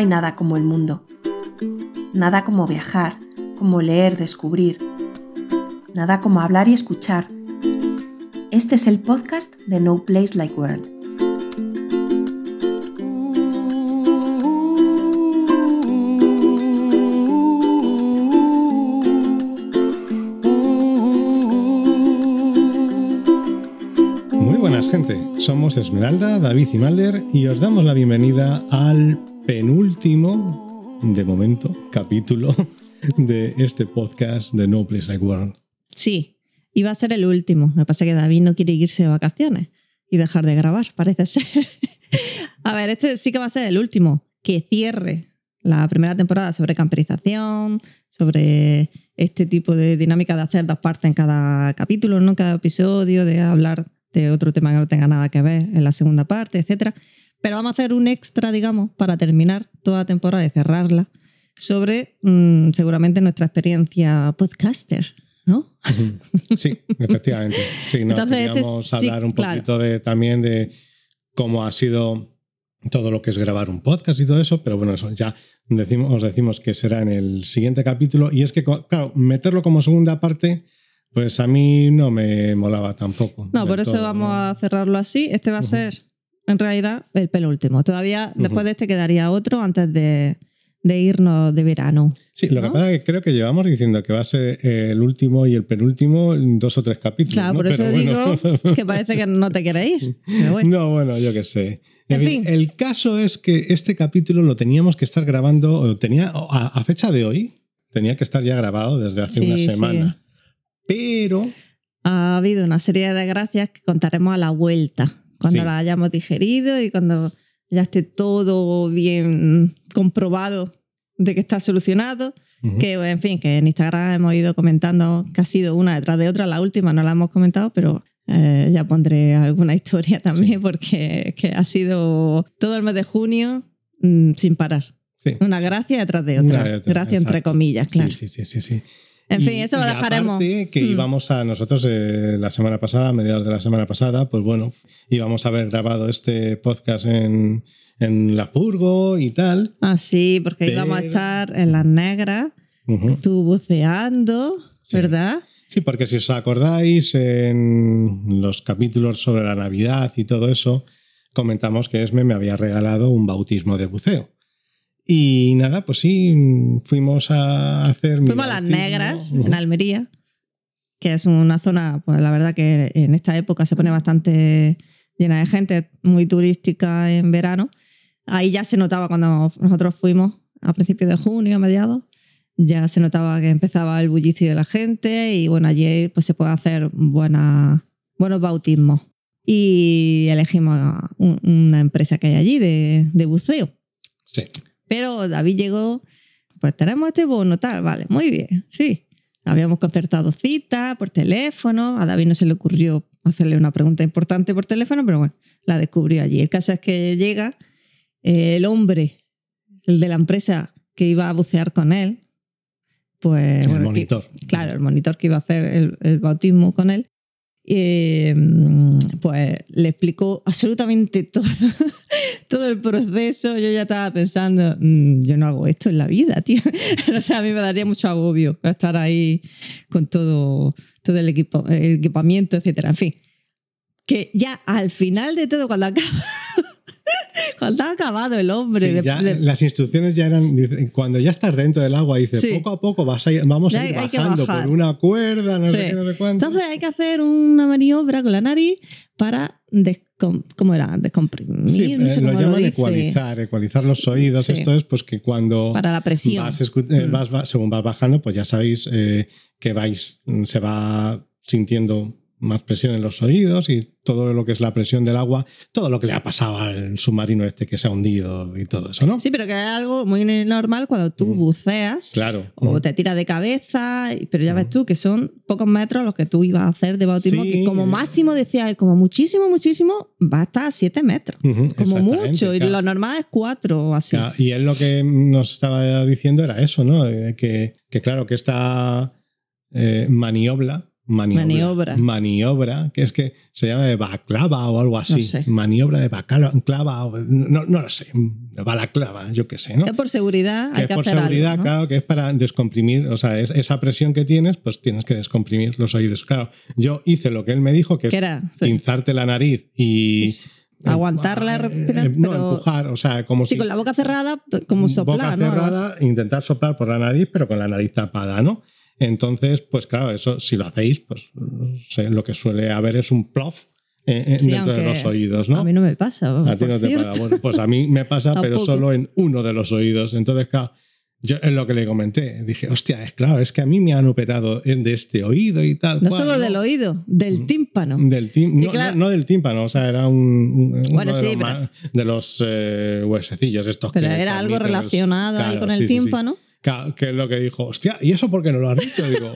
Hay nada como el mundo. Nada como viajar, como leer, descubrir. Nada como hablar y escuchar. Este es el podcast de No Place Like World. Muy buenas gente, somos Esmeralda, David y Malder y os damos la bienvenida al penúltimo, de momento, capítulo de este podcast de No Place Like World. Sí, iba a ser el último. Me pasa que David no quiere irse de vacaciones y dejar de grabar, parece ser. a ver, este sí que va a ser el último, que cierre la primera temporada sobre camperización, sobre este tipo de dinámica de hacer dos partes en cada capítulo, ¿no? En cada episodio, de hablar de otro tema que no tenga nada que ver en la segunda parte, etc. Pero vamos a hacer un extra, digamos, para terminar toda la temporada y cerrarla, sobre mmm, seguramente nuestra experiencia podcaster, ¿no? Sí, efectivamente. Sí, no, Entonces, este queríamos sí, hablar un claro. poquito de, también de cómo ha sido todo lo que es grabar un podcast y todo eso, pero bueno, eso ya decimos, os decimos que será en el siguiente capítulo. Y es que, claro, meterlo como segunda parte, pues a mí no me molaba tampoco. No, por eso todo, vamos ¿no? a cerrarlo así. Este va a ser, en realidad, el penúltimo. Todavía, Ujú. después de este, quedaría otro antes de, de irnos de verano. Sí, lo que ¿no? pasa es que creo que llevamos diciendo que va a ser el último y el penúltimo en dos o tres capítulos. Claro, ¿no? por eso bueno. digo que parece que no te quieres ir. Pero bueno. No, bueno, yo qué sé. En En fin, fin. el caso es que este capítulo lo teníamos que estar grabando, tenía a, a fecha de hoy, tenía que estar ya grabado desde hace Sí, una sí. semana. Pero, Ha habido una serie de desgracias que contaremos a la vuelta, cuando Sí. las hayamos digerido y cuando ya esté todo bien comprobado de que está solucionado. ujú, Que, en fin, que en Instagram hemos ido comentando que ha sido una detrás de otra. La última no la hemos comentado, pero eh, ya pondré alguna historia también porque es que ha sido todo el mes de junio mm, sin parar. sí. Una gracia detrás de otra. de otra, gracia entre exacto. comillas, claro. Sí, sí, sí, sí, sí. En fin, eso lo dejaremos. Aparte que Mm. íbamos a nosotros eh, la semana pasada, a mediados de la semana pasada, pues bueno, íbamos a haber grabado este podcast en, en la furgo y tal. Ah, sí, porque íbamos a estar en las negras, tú buceando, Sí. ¿verdad? Sí, porque si os acordáis, en los capítulos sobre la Navidad y todo eso, comentamos que Esme me había regalado un bautismo de buceo. Y nada, pues sí, fuimos a hacer. Fuimos a las negras, en Almería, que es una zona, pues la verdad que en esta época se pone bastante llena de gente, muy turística en verano. Ahí ya se notaba cuando nosotros fuimos a principios de junio, a mediados, ya se notaba que empezaba el bullicio de la gente y bueno, allí pues se puede hacer buena- buenos bautismos. Y elegimos una empresa que hay allí de, de buceo. Sí. Pero David llegó, pues tenemos este bono, tal, vale, muy bien, sí. Habíamos concertado cita por teléfono, a David no se le ocurrió hacerle una pregunta importante por teléfono, pero bueno, la descubrió allí. El caso es que llega eh, el hombre, el de la empresa que iba a bucear con él, pues... El bueno, que- monitor. claro, el monitor que iba a hacer el, el bautismo con él, eh, pues le explicó absolutamente todo, todo el proceso. Yo ya estaba pensando, "Mm, yo no hago esto en la vida, tío. o sea, a mí me daría mucho agobio estar ahí con todo, todo el, equipo, el equipamiento, etcétera. En fin, que ya al final de todo, cuando acaba... Cuando ha acabado el hombre, Sí, de- ya de- Las instrucciones ya eran. Cuando ya estás dentro del agua, dices Sí. poco a poco vas a ir- vamos Ya a ir hay bajando bajar. por una cuerda, no sé qué, no sé cuánto. Entonces hay que hacer una maniobra con la nariz para descom- ¿cómo era? descomprimir, Sí, no eh, sé lo llaman dice. ecualizar, ecualizar los oídos. Sí. Esto es pues que cuando Para la presión. vas, eh, Mm. vas según vas bajando, pues ya sabéis eh, que vais, mm, se va sintiendo más presión en los oídos y todo lo que es la presión del agua, todo lo que le ha pasado al submarino este que se ha hundido y todo eso, ¿no? Sí, pero que es algo muy normal cuando tú Mm. buceas Claro. o Mm. te tiras de cabeza, pero ya ves Mm. tú que son pocos metros los que tú ibas a hacer de bautismo, Sí. que como máximo decía él, como muchísimo, muchísimo, va a estar a 7 metros. Ujú, Como exactamente, mucho, y lo normal es 4 o así. Y él lo que nos estaba diciendo era eso, ¿no? Eh, Que, que claro, que esta eh, maniobra, maniobra. Maniobra. Maniobra, que es que se llama de baclava o algo así. No sé. Maniobra de baclava, o- no, no lo sé. Balaclava, yo qué sé, ¿no? Que por seguridad que hay es que por hacer seguridad, algo, ¿no? claro, que es para descomprimir, o sea, es- esa presión que tienes, pues tienes que descomprimir los oídos. Claro, yo hice lo que él me dijo, que es era sí, pinzarte la nariz y... aguantar la eh, respiración, No, pero empujar, o sea, como sí, si... con la boca cerrada, p- como soplar, boca cerrada, intentar soplar por la nariz, pero con la nariz tapada, ¿no? Entonces, pues claro, eso si lo hacéis, pues lo que suele haber es un plof eh, eh, Sí, dentro de los oídos, ¿no? A mí no me pasa. A ti no te pasa. Bueno, pues a mí me pasa, pero solo en uno de los oídos. Entonces, claro, yo es lo que le comenté. Dije, hostia, es claro, es que a mí me han operado de este oído y tal. No cual, solo del oído, del Mm. tímpano. Del Y no, claro- no- no del tímpano, o sea, era un, un- uno Bueno, de, sí, los, pero- de los eh, huesecillos estos Pero que era algo los- relacionado ahí con el sí. tímpano. Que es lo que dijo, hostia, ¿y eso por qué no lo has dicho? Digo,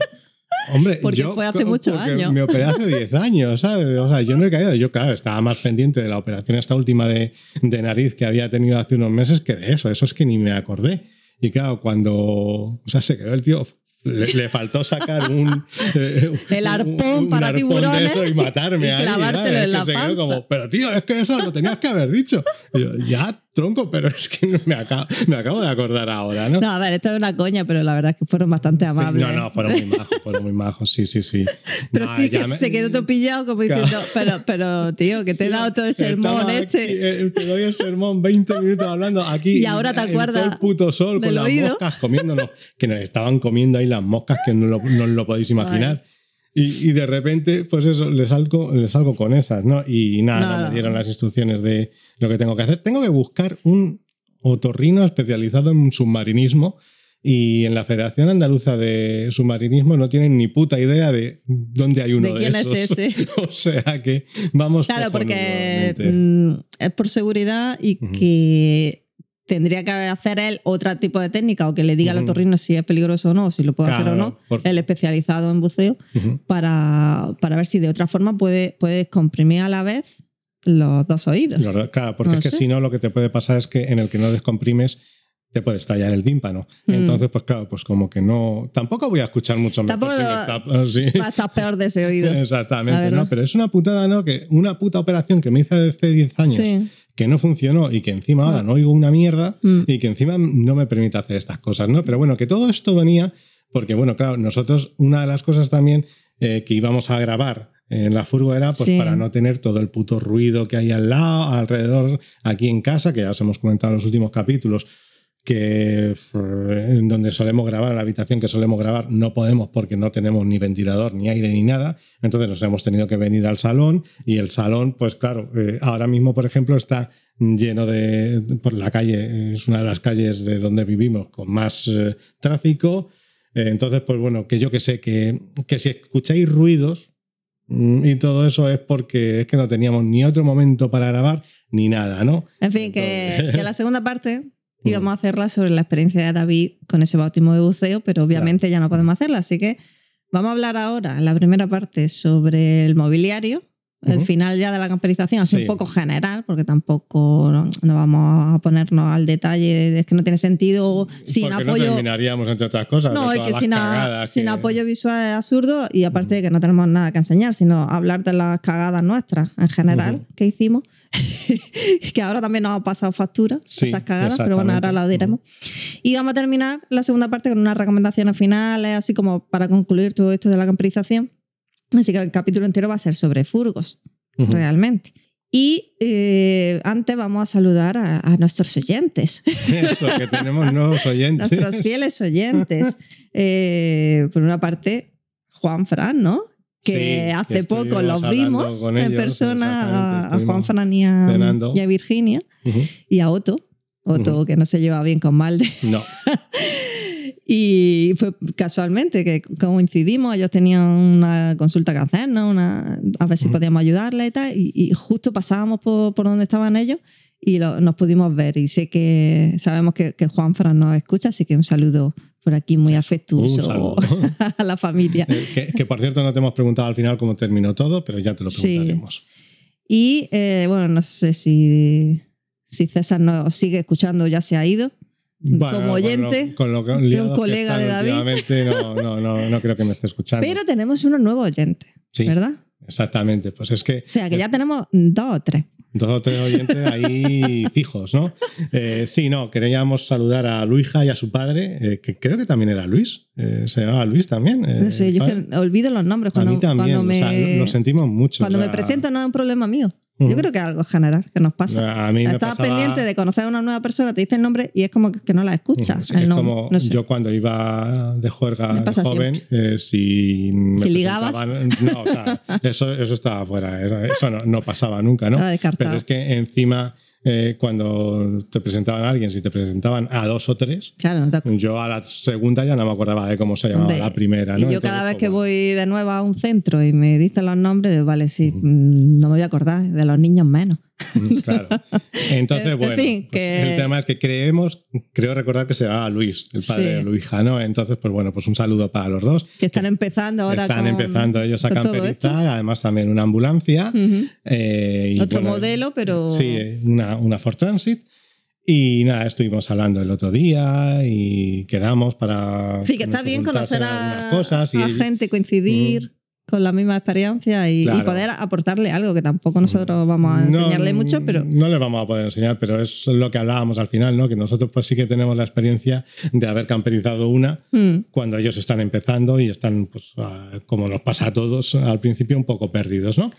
hombre, Porque yo fue hace muchos años. Me operé hace 10 años, ¿sabes? O sea, yo no he caído. Yo, claro, estaba más pendiente de la operación esta última de, de nariz que había tenido hace unos meses que de eso. Eso es que ni me acordé. Y claro, cuando. O sea, se quedó el tío. Le, le faltó sacar un. eh, El un- arpón un para arpón tiburones de eso y matarme y ahí, clavártelo ¿sabes? en la panza. como, pero tío, es que eso lo tenías que haber dicho. Y yo, ya, tronco, pero es que me, acabo, me acabo de acordar ahora, ¿no? No, a ver, esto es una coña, pero la verdad es que fueron bastante Sí, amables. no, no, fueron muy majos, fueron muy majos, sí, sí, sí. Pero sí que me- se quedó todo pillado como Claro. diciendo, pero, pero tío, que te he dado todo el sermón Estaba este. aquí, eh, te doy el sermón 20 minutos hablando aquí. Y ahora te acuerdas todo el puto sol con las oído. moscas comiéndonos, que nos estaban comiendo ahí las moscas que no lo, no lo podéis imaginar. Y, y de repente, pues eso, les salgo, les salgo con esas, ¿no? Y nada, No, me dieron las instrucciones de lo que tengo que hacer. Tengo que buscar un otorrino especializado en submarinismo y en la Federación Andaluza de Submarinismo no tienen ni puta idea de dónde hay uno ¿De de, quién es esos. ese? o sea que vamos Claro, porque mm, es por seguridad y Ujú. que tendría que hacer él otro tipo de técnica o que le diga al Ujú. otorrino si es peligroso o no, o si lo puede hacer o Claro, no, por- el especializado en buceo, Ujú. para, para ver si de otra forma puede, puede comprimir a la vez los dos oídos. Claro, porque No es que si no, lo que te puede pasar es que en el que no descomprimes te puede estallar el tímpano. Mm. Entonces, pues claro, pues como que no. Tampoco voy a escuchar mucho mejor Tampoco si me está- sí. Va a estar peor de ese oído. Exactamente. ¿no? Pero es una putada, ¿no? Que una puta operación que me hice hace 10 años Sí. Que no funcionó y que encima ahora No. no oigo una mierda Mm. y que encima no me permite hacer estas cosas, ¿no? Pero bueno, que todo esto venía porque, bueno, claro, nosotros, una de las cosas también eh, que íbamos a grabar en la furgo era pues Sí. para no tener todo el puto ruido que hay al lado, alrededor, aquí en casa, que ya os hemos comentado en los últimos capítulos, que eh, en donde solemos grabar, en la habitación que solemos grabar, no podemos porque no tenemos ni ventilador, ni aire, ni nada. Entonces nos hemos tenido que venir al salón y el salón, pues claro, eh, ahora mismo, por ejemplo, está lleno de, por la calle, es una de las calles de donde vivimos con más eh, tráfico. Eh, entonces, pues bueno, que yo que sé, que, que si escucháis ruidos mm, y todo eso es porque es que no teníamos ni otro momento para grabar ni nada, ¿no? En fin, que la segunda parte íbamos a hacerla sobre la experiencia de David con ese bautismo de buceo, pero obviamente ya no podemos hacerla, así que vamos a hablar ahora, en la primera parte, sobre el mobiliario, el Ujú. final ya de la camperización, así Sí. un poco general, porque tampoco no, no vamos a ponernos al detalle, es que no tiene sentido sin porque no apoyo. terminaríamos, entre otras cosas. No, todas que sin, a- cagadas sin que- apoyo visual es absurdo y aparte de que no tenemos nada que enseñar, sino hablar de las cagadas nuestras en general Ujú. que hicimos, que ahora también nos ha pasado factura Sí, esas cagadas, pero bueno, ahora las diremos. Y vamos a terminar la segunda parte con unas recomendaciones finales, así como para concluir todo esto de la camperización. Así que el capítulo entero va a ser sobre furgos, Ujú. realmente. Y eh, antes vamos a saludar a, a nuestros oyentes Eso, que tenemos nuevos oyentes. nuestros fieles oyentes. Eh, por una parte, Juan Fran, ¿no? Que Sí, que hace poco estuvimos los vimos en ellos, persona a, Juan Fran y a, y a Virginia Ujú. y a Otto. Otto, Ujú. que no se lleva bien con Malde. No, Y fue casualmente que coincidimos, ellos tenían una consulta que hacer, ¿no? Una, a ver si podíamos ayudarle y tal, y, y justo pasábamos por, por donde estaban ellos y lo- nos pudimos ver. Y sé que sabemos que, que Juan Fran nos escucha, así que un saludo por aquí muy afectuoso a la familia. Eh, que, que, por cierto no te hemos preguntado al final cómo terminó todo, pero ya te lo Sí. preguntaremos. Y eh, bueno, no sé si, si César nos sigue escuchando o ya se ha ido. Bueno, como oyente con lo, con lo de liados un colega de David. No, no, no, no creo que me esté escuchando. Pero tenemos unos nuevos oyentes, Sí. ¿verdad? Exactamente, pues es que O sea, que ya tenemos dos o tres. dos o tres oyentes ahí fijos, ¿no? Eh, sí, no, queríamos saludar a Luija y a su padre, eh, que creo que también era Luis, eh, se llamaba Luis también. eh, No sé, yo es padre. que olvido los nombres a cuando, mí también, cuando me, o sea, lo, lo sentimos mucho. cuando o me presento no es un problema mío. Yo creo que es algo general que nos pasa. A mí me Estás pasaba- pendiente de conocer a una nueva persona, te dice el nombre y es como que no la escuchas. Sí, el es nombre, como no sé. yo cuando iba de juerga de joven, eh, si me Si ligabas. No, o sea, eso, eso estaba fuera, eso, no, no pasaba nunca, ¿no? Pero es que encima, eh, cuando te presentaban a alguien, si te presentaban a dos o tres, Claro, no te yo a la segunda ya no me acordaba de cómo se llamaba Hombre, la primera, Y ¿no? yo Entonces, cada vez pues, que bueno. voy de nuevo a un centro y me dicen los nombres, digo, vale, sí, mm, no me voy a acordar, de los niños menos. Mm, Claro. Entonces, En bueno, fin, pues que- el tema es que creemos, creo recordar que se llamaba Luis, el padre Sí. de Luija, ¿no? Entonces, pues bueno, pues un saludo para los dos. Que están empezando ahora Están con- empezando ellos a camperizar, además también una ambulancia. Ujú. eh, y Otro bueno, modelo, pero... Sí, una, una Ford Transit. Y nada, estuvimos hablando el otro día y quedamos para. Sí, que está bien conocer a, cosas y a gente, coincidir con la misma experiencia y, poder aportarle algo que tampoco nosotros vamos a No, enseñarle mucho, pero No les vamos a poder enseñar, pero es lo que hablábamos al final, ¿no? Que nosotros pues sí que tenemos la experiencia de haber camperizado una mm, cuando ellos están empezando y están, pues, como nos pasa a todos al principio, un poco perdidos, ¿no?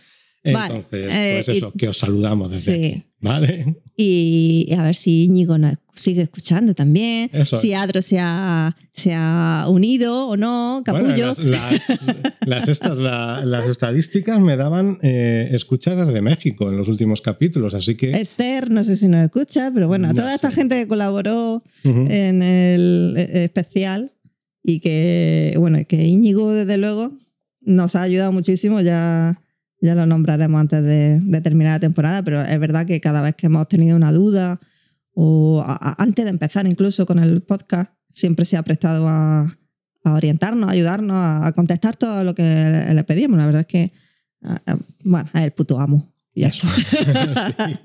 Vale, Entonces, eh, pues eso, y- que os saludamos desde sí. aquí, ¿vale? Y a ver si Íñigo nos sigue escuchando también, Eso si. Adro se ha, se ha unido o no, Bueno, Capullo. las, las- las estas, la- las estadísticas me daban eh, escuchar desde México en los últimos capítulos, así que... Esther, no sé si nos escucha, pero bueno, a No toda esta sé. gente que colaboró Ujú. en el eh, especial y que, bueno, que Íñigo, desde luego, nos ha ayudado muchísimo. Ya, ya lo nombraremos antes de, de terminar la temporada, pero es verdad que cada vez que hemos tenido una duda o a- antes de empezar incluso con el podcast, siempre se ha prestado a, a orientarnos, a ayudarnos, a, a contestar todo lo que le, le pedíamos. La verdad es que, bueno, es el puto amo. Y ya está.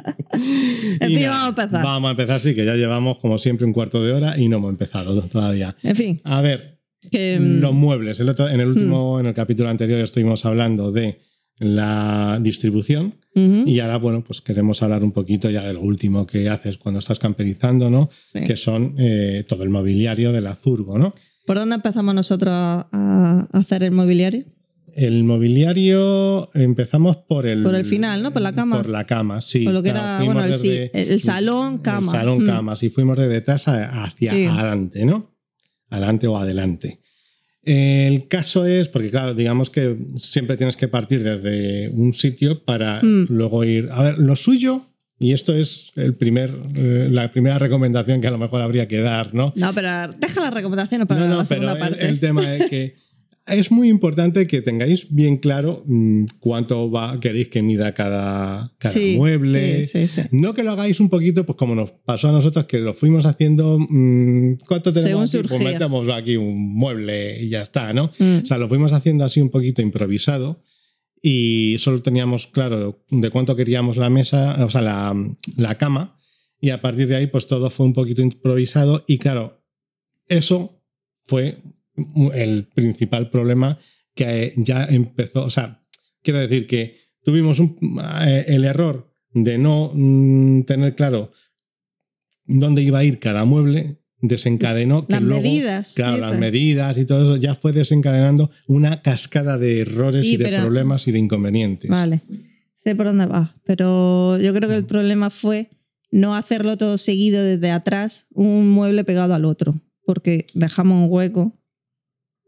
En Y fin, nada, vamos a empezar. Vamos a empezar, sí, que ya llevamos como siempre un cuarto de hora y no hemos empezado todavía. En fin, A ver, que... mm, los muebles. El otro- en el último, en el capítulo anterior estuvimos hablando de la distribución y ahora, bueno, pues queremos hablar un poquito ya de lo último que haces cuando estás camperizando, ¿no? sí. Que son eh, todo el mobiliario de la furgo, ¿no? ¿Por dónde empezamos nosotros a, hacer el mobiliario? El mobiliario empezamos por el Por el final, ¿no? Por la cama. Por la cama, sí. Por lo que Claro, era, bueno, el, sí, desde- el salón, cama. El salón, Mm. cama. Si fuimos de detrás hacia Sí. adelante, ¿no? Adelante o adelante. El caso es, porque claro, digamos que siempre tienes que partir desde un sitio para Mm. luego ir. A ver, lo suyo, y esto es el primer, eh, la primera recomendación que a lo mejor habría que dar, ¿no? No, pero deja las recomendaciones para no, no, la pero segunda el, parte. el tema es que es muy importante que tengáis bien claro mm, cuánto va, queréis que mida cada, cada Sí, mueble. Sí, sí, sí. No que lo hagáis un poquito, pues como nos pasó a nosotros, que lo fuimos haciendo. mm, ¿Cuánto tenemos? Según aquí? Pues metemos aquí un mueble y ya está, ¿no? Mm. O sea, lo fuimos haciendo así un poquito improvisado y solo teníamos claro de cuánto queríamos la mesa, o sea, la, la cama, y a partir de ahí, pues todo fue un poquito improvisado y claro, eso fue el principal problema que ya empezó, o sea, quiero decir que tuvimos un- eh, el error de no mm, tener claro dónde iba a ir cada mueble, desencadenó que Las luego, medidas. Claro, las medidas y todo eso ya fue desencadenando una cascada de errores Sí, y de pero- problemas y de inconvenientes. Vale, sé por dónde va, pero yo creo que Mm. el problema fue no hacerlo todo seguido desde atrás, un mueble pegado al otro, porque dejamos un hueco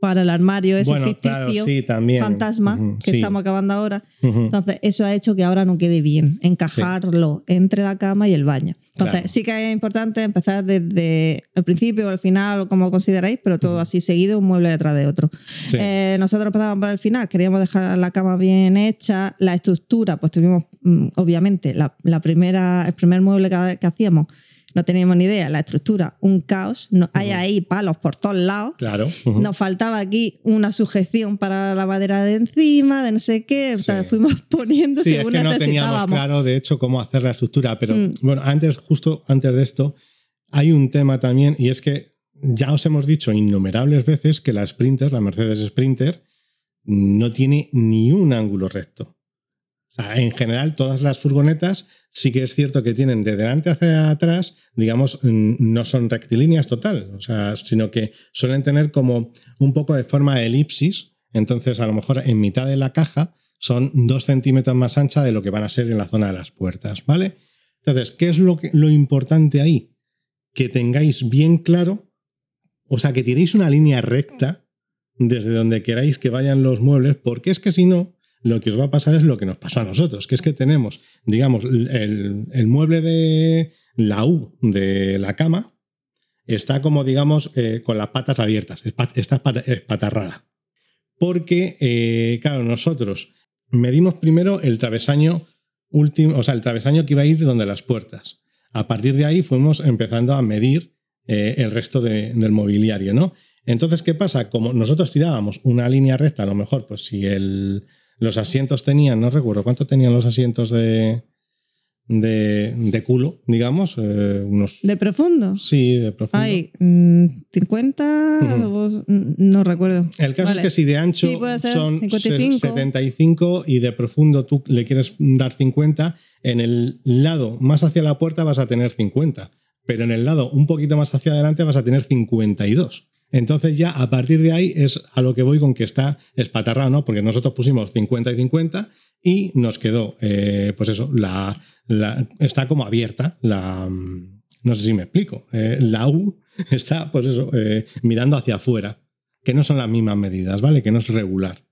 para el armario ese bueno, ficticio claro, sí, también. fantasma que sí. estamos acabando ahora. Ujú. Entonces, eso ha hecho que ahora no quede bien, encajarlo entre la cama y el baño. Entonces, Claro. sí que es importante empezar desde el principio o el final, o como consideráis, pero todo así seguido, un mueble detrás de otro. Eh, nosotros empezamos por el final, queríamos dejar la cama bien hecha, la estructura, pues tuvimos, mm, obviamente, la, la primera, el primer mueble que, que hacíamos, no teníamos ni idea, la estructura, un caos, no, hay ahí palos por todos lados. Claro. Nos faltaba aquí una sujeción para la madera de encima, de no sé qué. O sea, fuimos poniendo Sí, es según que no teníamos necesitábamos. claro, de hecho, cómo hacer la estructura. Pero Mm. bueno, antes, justo antes de esto, hay un tema también y es que ya os hemos dicho innumerables veces que la Sprinter, la Mercedes Sprinter, no tiene ni un ángulo recto. O sea, en general, todas las furgonetas sí que es cierto que tienen de delante hacia atrás, digamos, no son rectilíneas total, o sea, sino que suelen tener como un poco de forma de elipsis. Entonces, a lo mejor en mitad de la caja son dos centímetros más ancha de lo que van a ser en la zona de las puertas, ¿vale? Entonces, ¿qué es lo importante ahí? Que tengáis bien claro, o sea, que tiréis una línea recta desde donde queráis que vayan los muebles, porque es que si no, lo que os va a pasar es lo que nos pasó a nosotros, que es que tenemos, digamos, el, mueble de la U de la cama está como, digamos, eh, con las patas abiertas, está espatarrada. Porque, eh, claro, nosotros medimos primero el travesaño último, o sea, el travesaño que iba a ir donde las puertas. A partir de ahí fuimos empezando a medir eh, el resto del mobiliario, ¿no? Entonces, ¿qué pasa? Como nosotros tirábamos una línea recta, a lo mejor, pues si el, los asientos tenían, no recuerdo cuánto tenían los asientos de, de, culo, digamos, eh, unos... ¿De profundo? Sí, de profundo. Hay 50, mm, no recuerdo. El caso es que si de ancho son 75 y de profundo tú le quieres dar 50, en el lado más hacia la puerta vas a tener 50, pero en el lado un poquito más hacia adelante vas a tener 52. Entonces ya a partir de ahí es a lo que voy con que está espatarrado, ¿no? Porque nosotros pusimos 50 y 50 y nos quedó, eh, pues eso, la, está como abierta, la, no sé si me explico, eh, la U está, pues eso, eh, mirando hacia afuera, que no son las mismas medidas, ¿vale? Que no es regular.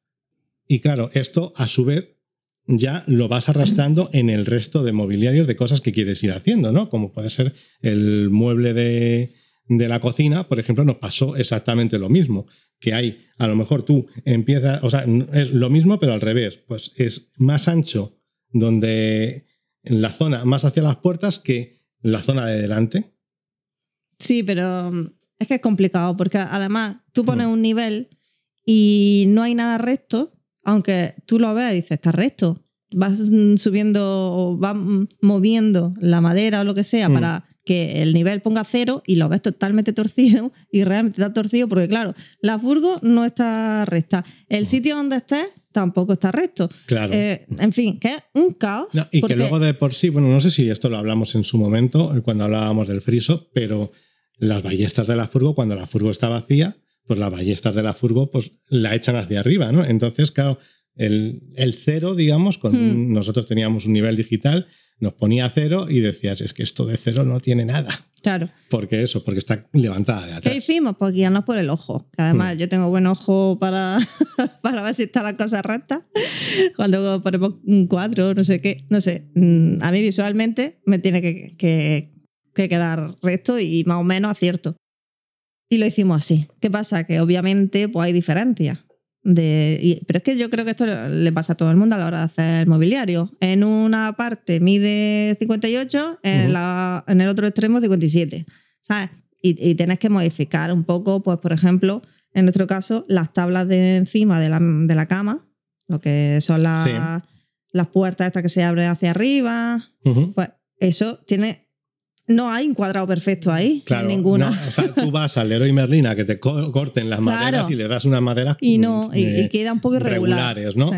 Y claro, esto a su vez ya lo vas arrastrando en el resto de mobiliarios de cosas que quieres ir haciendo, ¿no? Como puede ser el mueble de, de la cocina, por ejemplo, nos pasó exactamente lo mismo. Que hay, a lo mejor tú empiezas, o sea, es lo mismo, pero al revés. Pues es más ancho donde en la zona más hacia las puertas que la zona de delante. Sí, pero mm, es que es complicado porque además tú pones mm. un nivel y no hay nada recto, aunque tú lo veas y dices, está recto. Vas subiendo o vas moviendo la madera o lo que sea mm. para que el nivel ponga cero y lo ves totalmente torcido y realmente está torcido porque claro, la furgo no está recta. El sitio donde estés tampoco está recto. Claro. Eh, en fin, que es un caos. y que luego de por sí, bueno, no sé si esto lo hablamos en su momento, eh, cuando hablábamos del friso, pero las ballestas de la furgo, cuando la furgo está vacía, pues las ballestas de la furgo pues la echan hacia arriba, ¿no? Entonces, claro, el, cero, digamos, con hmm. nosotros teníamos un nivel digital, nos ponía cero y decías, es que esto de cero no tiene nada. Claro. Porque eso, porque está levantada de atrás. ¿Qué hicimos? Pues guiarnos por el ojo. además hmm. yo tengo buen ojo para, para ver si está la cosa recta. Cuando ponemos un cuadro, no sé qué, no sé. Mm, a mí visualmente me tiene que, que, que quedar recto y más o menos acierto. Y lo hicimos así. ¿Qué pasa? Que obviamente pues hay diferencias. De, pero es que yo creo que esto le pasa a todo el mundo a la hora de hacer mobiliario. En una parte mide 58, en, la, en el otro extremo 57. ¿sabes? Y, y, tienes que modificar un poco, pues por ejemplo, en nuestro caso, las tablas de encima de la, de la cama, lo que son las, las puertas estas que se abren hacia arriba, pues eso tiene no hay un cuadrado perfecto ahí, claro, ninguna. o sea, tú vas al Leroy Merlin a que te corten las maderas y le das unas maderas y no y, queda un poco irregular. regulares, ¿no?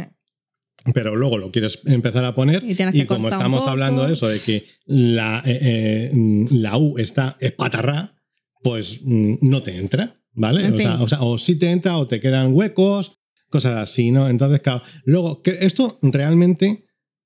Pero luego lo quieres empezar a poner y, como estamos hablando de eso, de que la, eh, eh, la U está espatarrá, pues mm, no te entra, ¿vale? O sea, o, sea, o sí te entra o te quedan huecos, cosas así, ¿no? Entonces, claro, luego, que esto realmente,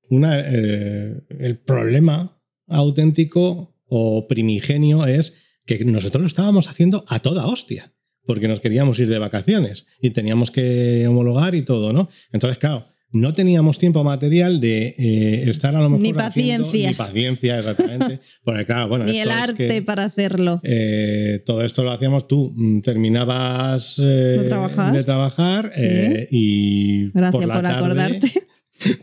una, eh, el problema auténtico o primigenio es que nosotros lo estábamos haciendo a toda hostia, porque nos queríamos ir de vacaciones y teníamos que homologar y todo, ¿no? Entonces, claro, no teníamos tiempo material de eh, estar a lo mejor. Ni paciencia. ni paciencia, exactamente. Porque, claro, bueno. ni el arte para hacerlo. Eh, todo esto lo hacíamos tú. Mm, terminabas eh, de trabajar, y. Gracias por, acordarte.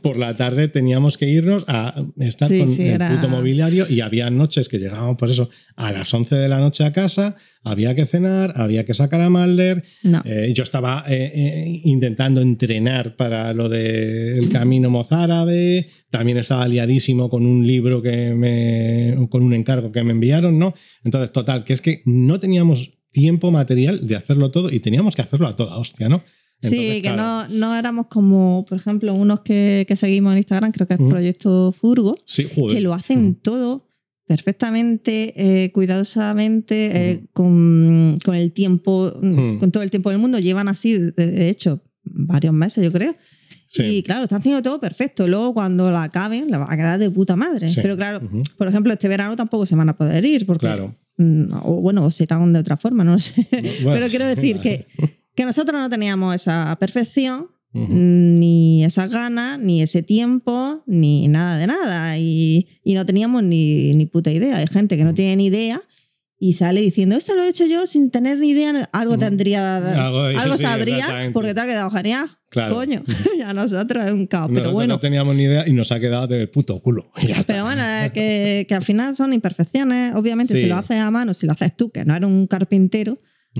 Por la tarde teníamos que irnos a estar Sí, con sí, el era- puto mobiliario y había noches que llegábamos, por eso, a las 11 de la noche a casa, había que cenar, había que sacar a Malder. No. Eh, yo estaba eh, eh, intentando entrenar para lo del camino mozárabe, también estaba liadísimo con un libro que me. con un encargo que me enviaron, ¿no? Entonces, total, que es que no teníamos tiempo material de hacerlo todo y teníamos que hacerlo a toda hostia, ¿no? Sí, que claro, no, no éramos como, por ejemplo, unos que, que seguimos en Instagram, creo que es. Proyecto Furgo, Sí, que lo hacen todo perfectamente, eh, cuidadosamente, eh, con, con el tiempo, con todo el tiempo del mundo. Llevan así, de, de hecho, varios meses, yo creo. Sí. Y claro, están haciendo todo perfecto. Luego, cuando la acaben, la va a quedar de puta madre. Sí. Pero claro, por ejemplo, este verano tampoco se van a poder ir, porque. Claro. mm, O bueno, o se irán de otra forma, no lo sé. Bueno, Pero quiero decir que, que nosotros no teníamos esa perfección, Ujú. ni esas ganas, ni ese tiempo, ni nada de nada. Y, y no teníamos ni, ni puta idea. Hay gente que no tiene ni idea y sale diciendo, esto lo he hecho yo sin tener ni idea, algo tendría, Algo- algo, sabría, porque te ha quedado genial. Claro. Coño, a nosotros es un caos. Nosotros pero bueno, no teníamos ni idea y nos ha quedado de puto culo. Pero bueno, que, que al final son imperfecciones. Obviamente, Sí. si lo haces a mano, si lo haces tú, que no eres un carpintero.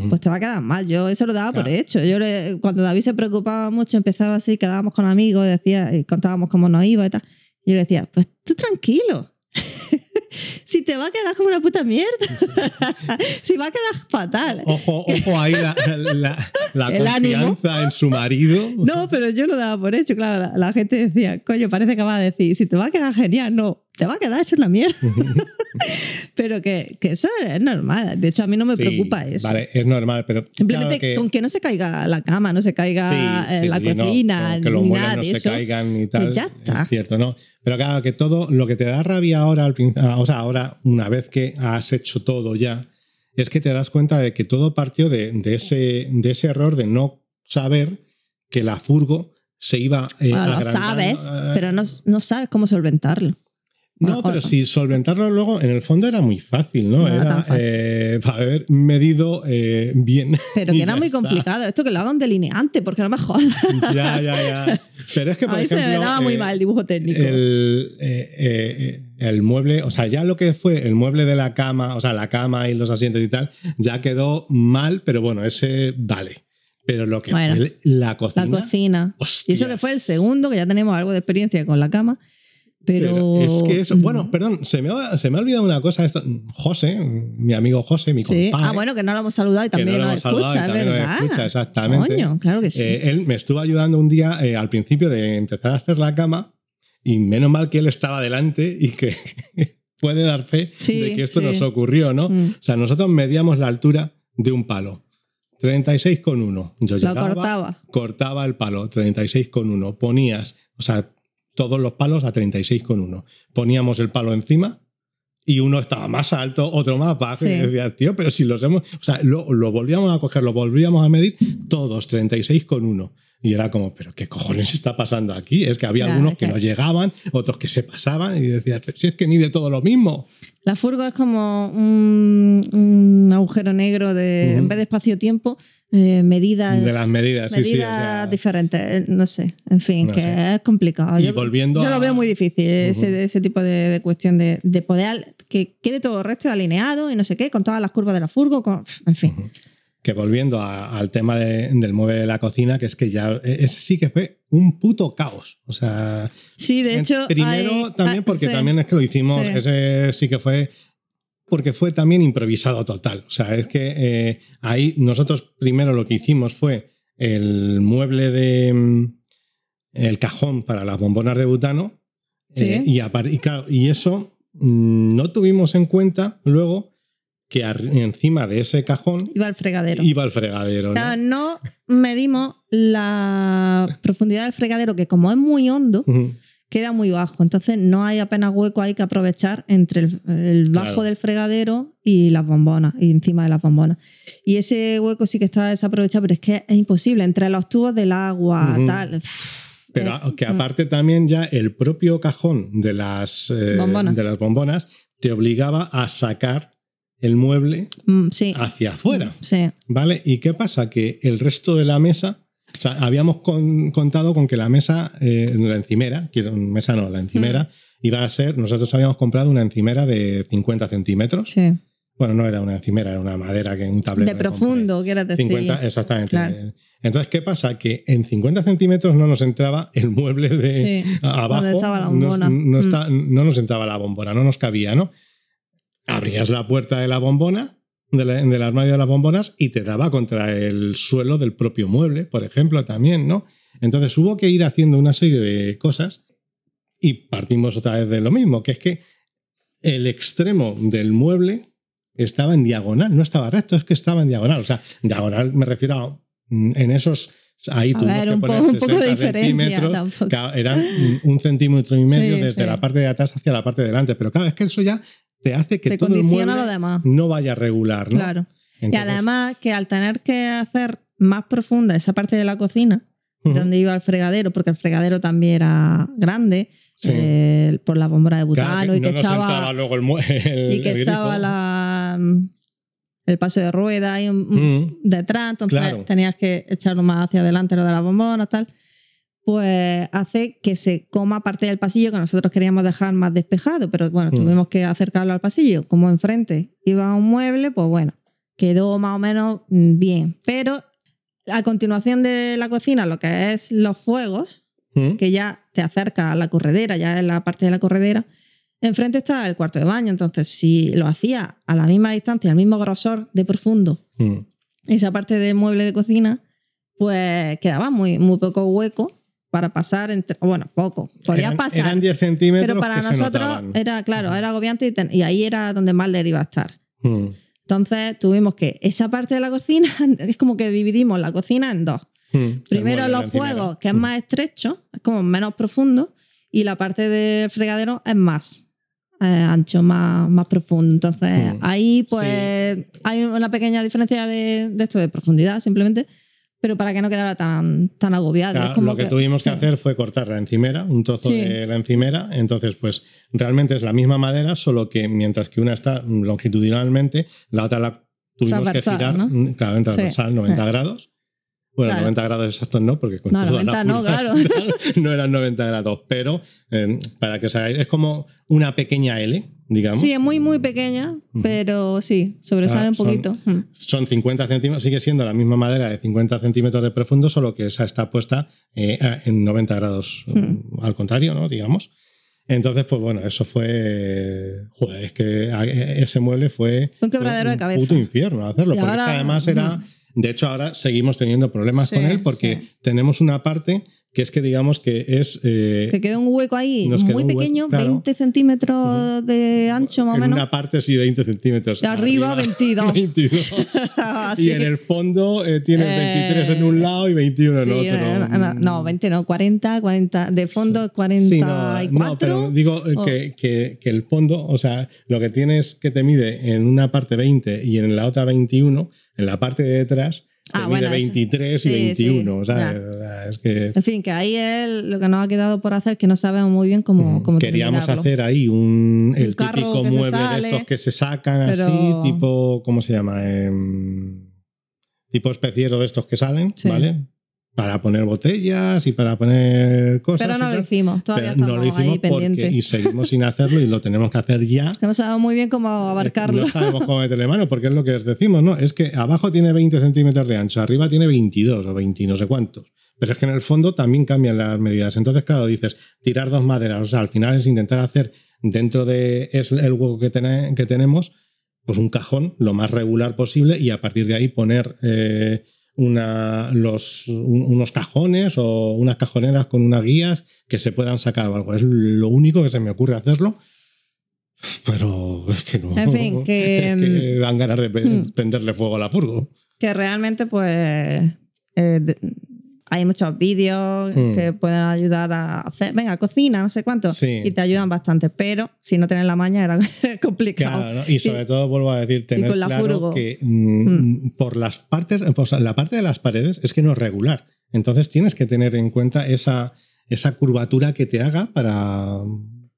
Pues te va a quedar mal. Yo eso lo daba por hecho. Yo le- cuando David se preocupaba mucho, empezaba así, quedábamos con amigos, decía, y contábamos cómo nos iba y tal. Y yo le decía, pues tú tranquilo. si te va a quedar como una puta mierda. si va a quedar fatal. Ojo, ojo ahí la, la- la El ánimo. confianza en su marido. No, pero yo lo daba por hecho, claro. La, la gente decía, coño, parece que va a decir, si te va a quedar genial, no, te va a quedar hecho una mierda. pero que, que eso es normal. De hecho, a mí no me Sí, preocupa eso. Vale, es normal, pero. Simplemente claro que- con que no se caiga la cama, no se caiga Sí, eh, sí, la cocina, no, que los ni nada no de se eso. caigan y tal. ya está. Es cierto, ¿no? Pero claro, que todo lo que te da rabia ahora, al prin- o sea, ahora, una vez que has hecho todo ya, es que te das cuenta de que todo partió de, de ese, de ese error de no saber que la furgo se iba eh, Bueno, lo sabes, eh, pero no, no sabes cómo solventarlo. No, pero si solventarlo luego, en el fondo era muy fácil, ¿no? No era fácil. eh, haber medido eh, bien. Pero que era muy está. complicado. Esto que lo haga un delineante, porque no me jodas. ya, ya, ya. Pero es que, por A mí se me ejemplo, daba muy eh, mal el dibujo técnico. el, eh, eh, el mueble, o sea, ya lo que fue el mueble de la cama, o sea, la cama y los asientos y tal, ya quedó mal, pero bueno, ese vale. Pero lo que Bueno, fue la cocina. la cocina. Y eso que fue el segundo, que ya tenemos algo de experiencia con la cama. Pero, es que eso, bueno, perdón, se me, ha, se me ha olvidado una cosa. Esto, José, mi amigo José, mi Sí. compadre. Ah, bueno, que no lo hemos saludado y también no lo hemos saludado escucha, es también verdad. escucha, exactamente. Coño, claro que sí. Eh, él me estuvo ayudando un día eh, al principio de empezar a hacer la cama y menos mal que él estaba delante y que puede dar fe Sí, de que esto sí. nos ocurrió, ¿no? Mm. O sea, nosotros medíamos la altura de un palo. 36,1. Yo Lo llegaba, cortaba. cortaba el palo, 36,1. Ponías, o sea, todos los palos a 36,1. Poníamos el palo encima y uno estaba más alto, otro más bajo. Sí. Y decías, tío, pero si los hemos. O sea, lo, lo volvíamos a coger, lo volvíamos a medir, todos 36,1. Y era como, ¿pero qué cojones está pasando aquí? Es que había Ya, algunos que no llegaban, otros que se pasaban, y decías, pero si es que mide todo lo mismo. La furgo es como un, un agujero negro de, Ujú. en vez de espacio-tiempo, eh, medidas, De las medidas, sí, sí. o medidas sea, diferentes. eh, No sé, en fin, No que sé. es complicado. Y yo volviendo yo lo a- veo muy difícil, ese, Ujú. ese tipo de, de cuestión de, de poder que quede todo el resto alineado y no sé qué, con todas las curvas de la furgo, con, en fin. Ujú. Que volviendo a- al tema de- del mueble de la cocina, que es que ya e, ese sí que fue un puto caos. O sea, Sí, de hecho. primero hay- también ah, porque sí. también es que lo hicimos, Sí. ese sí que fue porque fue también improvisado total. O sea, es que eh, ahí nosotros primero lo que hicimos fue el mueble de mm, el cajón para las bombonas de butano Sí. eh, y claro, y eso mm, no tuvimos en cuenta luego que encima de ese cajón Iba al fregadero. iba el fregadero. ¿no? Medimos la profundidad del fregadero, que como es muy hondo, queda muy bajo. Entonces no hay apenas hueco ahí que aprovechar entre el, el bajo Claro. del fregadero y las bombonas, y encima de las bombonas. Y ese hueco sí que está desaprovechado, pero es que es imposible. Entre los tubos del agua, tal. Pero eh, que aparte también ya el propio cajón de las, eh, Bombonas. de las bombonas te obligaba a sacar el mueble Mm, sí. hacia afuera, Sí. ¿vale? ¿Y qué pasa? Que el resto de la mesa, o sea, habíamos con- contado con que la mesa, eh, la encimera, que mesa no, la encimera, iba a ser, nosotros habíamos comprado una encimera de 50 centímetros. Sí. Bueno, no era una encimera, era una madera que un tablero. De que profundo, quieres decir. 50, exactamente. Claro. Entonces, ¿qué pasa? Que en 50 centímetros no nos entraba el mueble de Sí, abajo. donde estaba la no- bombona. No, Mm. está- no nos entraba la bombona, no nos cabía, ¿no? Abrías la puerta de la bombona, del armario de las bombonas, y te daba contra el suelo del propio mueble, por ejemplo, también, ¿no? Entonces hubo que ir haciendo una serie de cosas y partimos otra vez de lo mismo, que es que el extremo del mueble estaba en diagonal, no estaba recto, es que estaba en diagonal. O sea, diagonal me refiero a mm, en esos. Ahí A tuvimos ver, que un, poner poco, un poco de 60 diferencia. centímetros. tampoco. Claro, eran un centímetro y medio Sí, desde sí. la parte de atrás hacia la parte de delante. Pero claro, es que eso ya te hace que Te todo condiciona lo demás. no vaya regular, ¿no? Claro. y además que al tener que hacer más profunda esa parte de la cocina, donde iba el fregadero, porque el fregadero también era grande, sí. eh, por la bombona de Claro, butano y que no estaba luego el, el- y que el estaba la, el paso de rueda y un- Mm, detrás, entonces Claro. tenías que echarlo más hacia adelante lo de la bombona, tal. Pues hace que se coma parte del pasillo que nosotros queríamos dejar más despejado, pero bueno, Mm. tuvimos que acercarlo al pasillo. Como enfrente iba un mueble, pues bueno, quedó más o menos mm, bien. Pero a continuación de la cocina, lo que es los fuegos, mm, que ya te acerca a la corredera, ya es la parte de la corredera, enfrente está el cuarto de baño. Entonces, si lo hacía a la misma distancia, al mismo grosor de profundo, mm. esa parte del mueble de cocina, pues quedaba muy, muy poco hueco para pasar entre. Bueno, poco. Podías Eran- pasar. Eran 10 centímetros. pero para que nosotros era, claro, era agobiante y, ten- y ahí era donde Mulder iba a estar. Mm, Entonces tuvimos que esa parte de la cocina, es como que dividimos la cocina en dos. mm. Primero los fuegos, que es más estrecho, es como menos profundo, y la parte del fregadero es más eh, ancho, más, más profundo. Entonces Mm. ahí pues hay una pequeña diferencia de, de esto de profundidad simplemente, pero para que no quedara tan, tan agobiado. Claro, lo que, tuvimos que sí. hacer fue cortar la encimera, un trozo Sí. de la encimera. Entonces, pues realmente es la misma madera, solo que mientras que una está longitudinalmente, la otra la tuvimos que girar, ¿no? claro, en transversal, 90 Sí. grados. Bueno, Claro. 90 grados exactos no, porque con No, toda la 90 no, claro. no eran 90 grados, pero eh, para que os hagáis, es como una pequeña L, digamos. Sí, es muy, muy pequeña, pero sí, sobresale Ah, un son- poquito. Mm. Son 50 centímetros, sigue siendo la misma madera de 50 centímetros de profundo, solo que esa está puesta eh, en 90 grados Hmm. al contrario, ¿no? Digamos. Entonces, pues bueno, eso fue. Joder, es que a- ese mueble fue. Un quebradero de cabeza. puto infierno hacerlo. Y porque ahora- además era. De hecho, ahora seguimos teniendo problemas Sí, con él porque sí. tenemos una parte que es que digamos que es. eh, Que quedó un hueco ahí muy un hueco, pequeño, claro. 20 centímetros de ancho más o en menos. una parte sí 20 centímetros. De arriba, 22. 22. Así. Y en el fondo eh, tienes Eh, 23 en un lado y 21 en Sí, otro. no, no, no, 20 no, 40, 40, de fondo 44. Sí, no, no, pero digo eh, Oh. que, que- que el fondo, o sea, lo que tienes que te mide en una parte 20 y en la otra 21, en la parte de detrás, te Ah, mide bueno, eso. 23 y Sí, 21. sí, ya. es que En fin, que ahí es lo que nos ha quedado por hacer, que no sabemos muy bien cómo, cómo queríamos hacer ahí un, el típico mueble de estos que se sacan pero- así, tipo, ¿cómo se llama? Em, tipo especiero de estos que salen, Sí. ¿vale? Para poner botellas y para poner cosas. Pero no lo hicimos, todavía Pero estamos no lo hicimos ahí porque, pendientes. y seguimos sin hacerlo y lo tenemos que hacer ya. Que no sabemos muy bien cómo abarcarlo. No sabemos cómo meterle mano, porque es lo que os decimos, ¿no? Es que abajo tiene 20 centímetros de ancho, arriba tiene 22 o 20, no sé cuántos. Pero es que en el fondo también cambian las medidas. Entonces, claro, dices, tirar dos maderas. O sea, al final es intentar hacer dentro de es el hueco que, tene- que tenemos, pues un cajón lo más regular posible y a partir de ahí poner eh, una, los, un- unos cajones o unas cajoneras con unas guías que se puedan sacar o algo. Es lo único que se me ocurre hacerlo. Pero es que no. En fin, que, es que dan ganas de hmm. prenderle fuego a la furgo. que realmente pues eh, hay muchos vídeos Mm. que pueden ayudar a hacer, venga, cocina, no sé cuánto, Sí. y te ayudan bastante, pero si no tienes la maña era complicado. Claro, ¿no? y sobre todo vuelvo a decir, tener con la claro furgo. que mm, por las partes, sea, la parte de las paredes es que no es regular. Entonces tienes que tener en cuenta esa, esa curvatura que te haga para,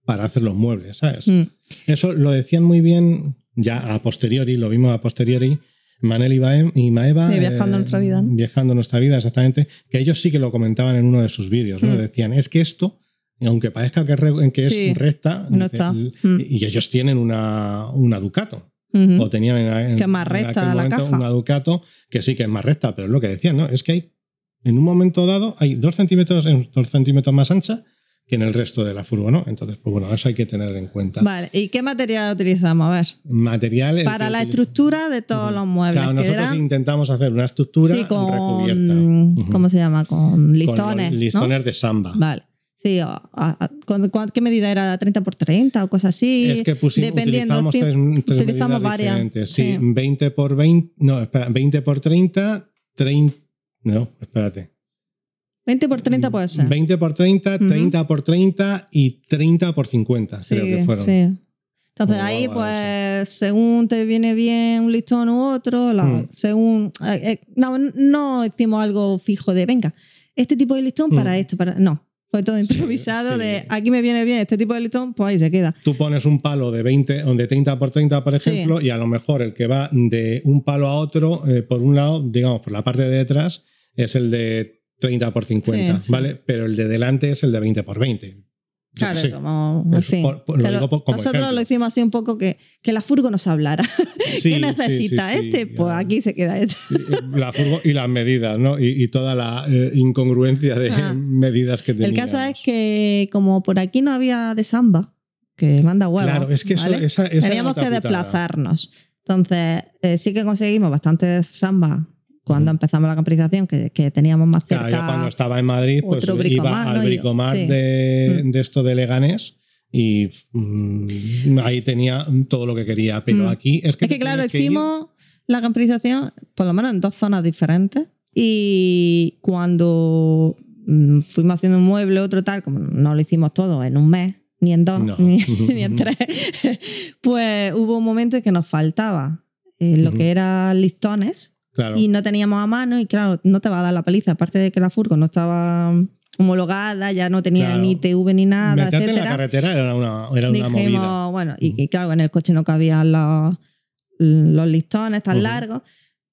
para hacer los muebles, ¿sabes? Mm. Eso lo decían muy bien ya a posteriori, lo vimos a posteriori, Manel y y Maeva. Sí, Viajando nuestra vida, ¿no? Viajando nuestra vida, exactamente. Que ellos sí que lo comentaban en uno de sus vídeos, ¿no? Mm. Decían, es que esto, aunque parezca que, es re- que es Sí, recta, no dice, Mm. y ellos tienen una, una Ducato. O tenían en, en- Que es más en recta aquel la momento caja. una Ducato, que sí que es más recta, pero es lo que decían, ¿no? Es que hay, en un momento dado, hay dos centímetros, en- dos centímetros más ancha que en el resto de la furgo, ¿no? Entonces, pues bueno, eso hay que tener en cuenta. Vale, ¿y qué material utilizamos? A ver. Material. Para la utiliza- estructura de todos Ujú. los muebles. Claro, nosotros eran- intentamos hacer una estructura sí, con. recubierta. Ujú. ¿Cómo se llama? Con Con los listones. ¿no? listones de samba. Vale. Sí, o- a- a- ¿cuán- cuán- ¿qué medida era? ¿30 por 30 o cosas así? es que pusimos, dependiendo, utilizamos tres, tres utilizamos varias, diferentes. Sí, sí. 20 por 20. No, espera, 20 por 30, 30. No, espérate. 20 por 30 puede ser. 20 por 30, Ujú. 30 por 30 y 30 por 50, sí, creo que fueron. sí. Entonces ahí, pues, según te viene bien un listón u otro, la- Mm. según... eh, eh, no, no hicimos algo fijo de, venga, este tipo de listón para Mm. esto, para... No, fue todo improvisado sí. de, aquí me viene bien este tipo de listón, pues ahí se queda. Tú pones un palo de 20 o de 30 por 30, por ejemplo, y a lo mejor el que va de un palo a otro, eh, por un lado, digamos, por la parte de detrás, es el de 30 por 50, Sí, sí. ¿vale? Pero el de delante es el de 20 por 20. Yo Claro, como, en fin. por- por- lo Que lo- digo por- como nosotros lo hicimos así un poco que, que la furgo nos hablara. Sí, ¿Qué necesita sí, este? Pues ya. aquí se queda este. La furgo y las medidas, ¿no? Y, y toda la eh, incongruencia de Ah. medidas que El teníamos. caso es que como por aquí no había de samba, que manda huevo. Claro, es que eso, ¿vale? esa, Teníamos que putada. desplazarnos. Entonces, eh, sí que conseguimos bastante samba cuando empezamos la camperización, que, que teníamos más cerca. Claro, yo cuando estaba en Madrid, pues iba al ¿no? Bricomar sí. de, Mm. de esto de Leganés y mm, ahí tenía todo lo que quería. Pero Mm. aquí es que. es que claro, que ir- hicimos la camperización por lo menos en dos zonas diferentes. Y cuando mm, fuimos haciendo un mueble, otro tal, como no lo hicimos todo en un mes, ni en dos, No. ni, ni en tres, pues hubo un momento en que nos faltaba eh, lo que eran listones Claro. y no teníamos a mano y claro, no te va a dar la paliza. Aparte de que la furgo no estaba homologada, ya no tenía Claro. ni TV ni nada, Meterte en la carretera era una, era una Dijimos, movida. bueno, y, y claro, en el coche no cabían los, los listones tan largos,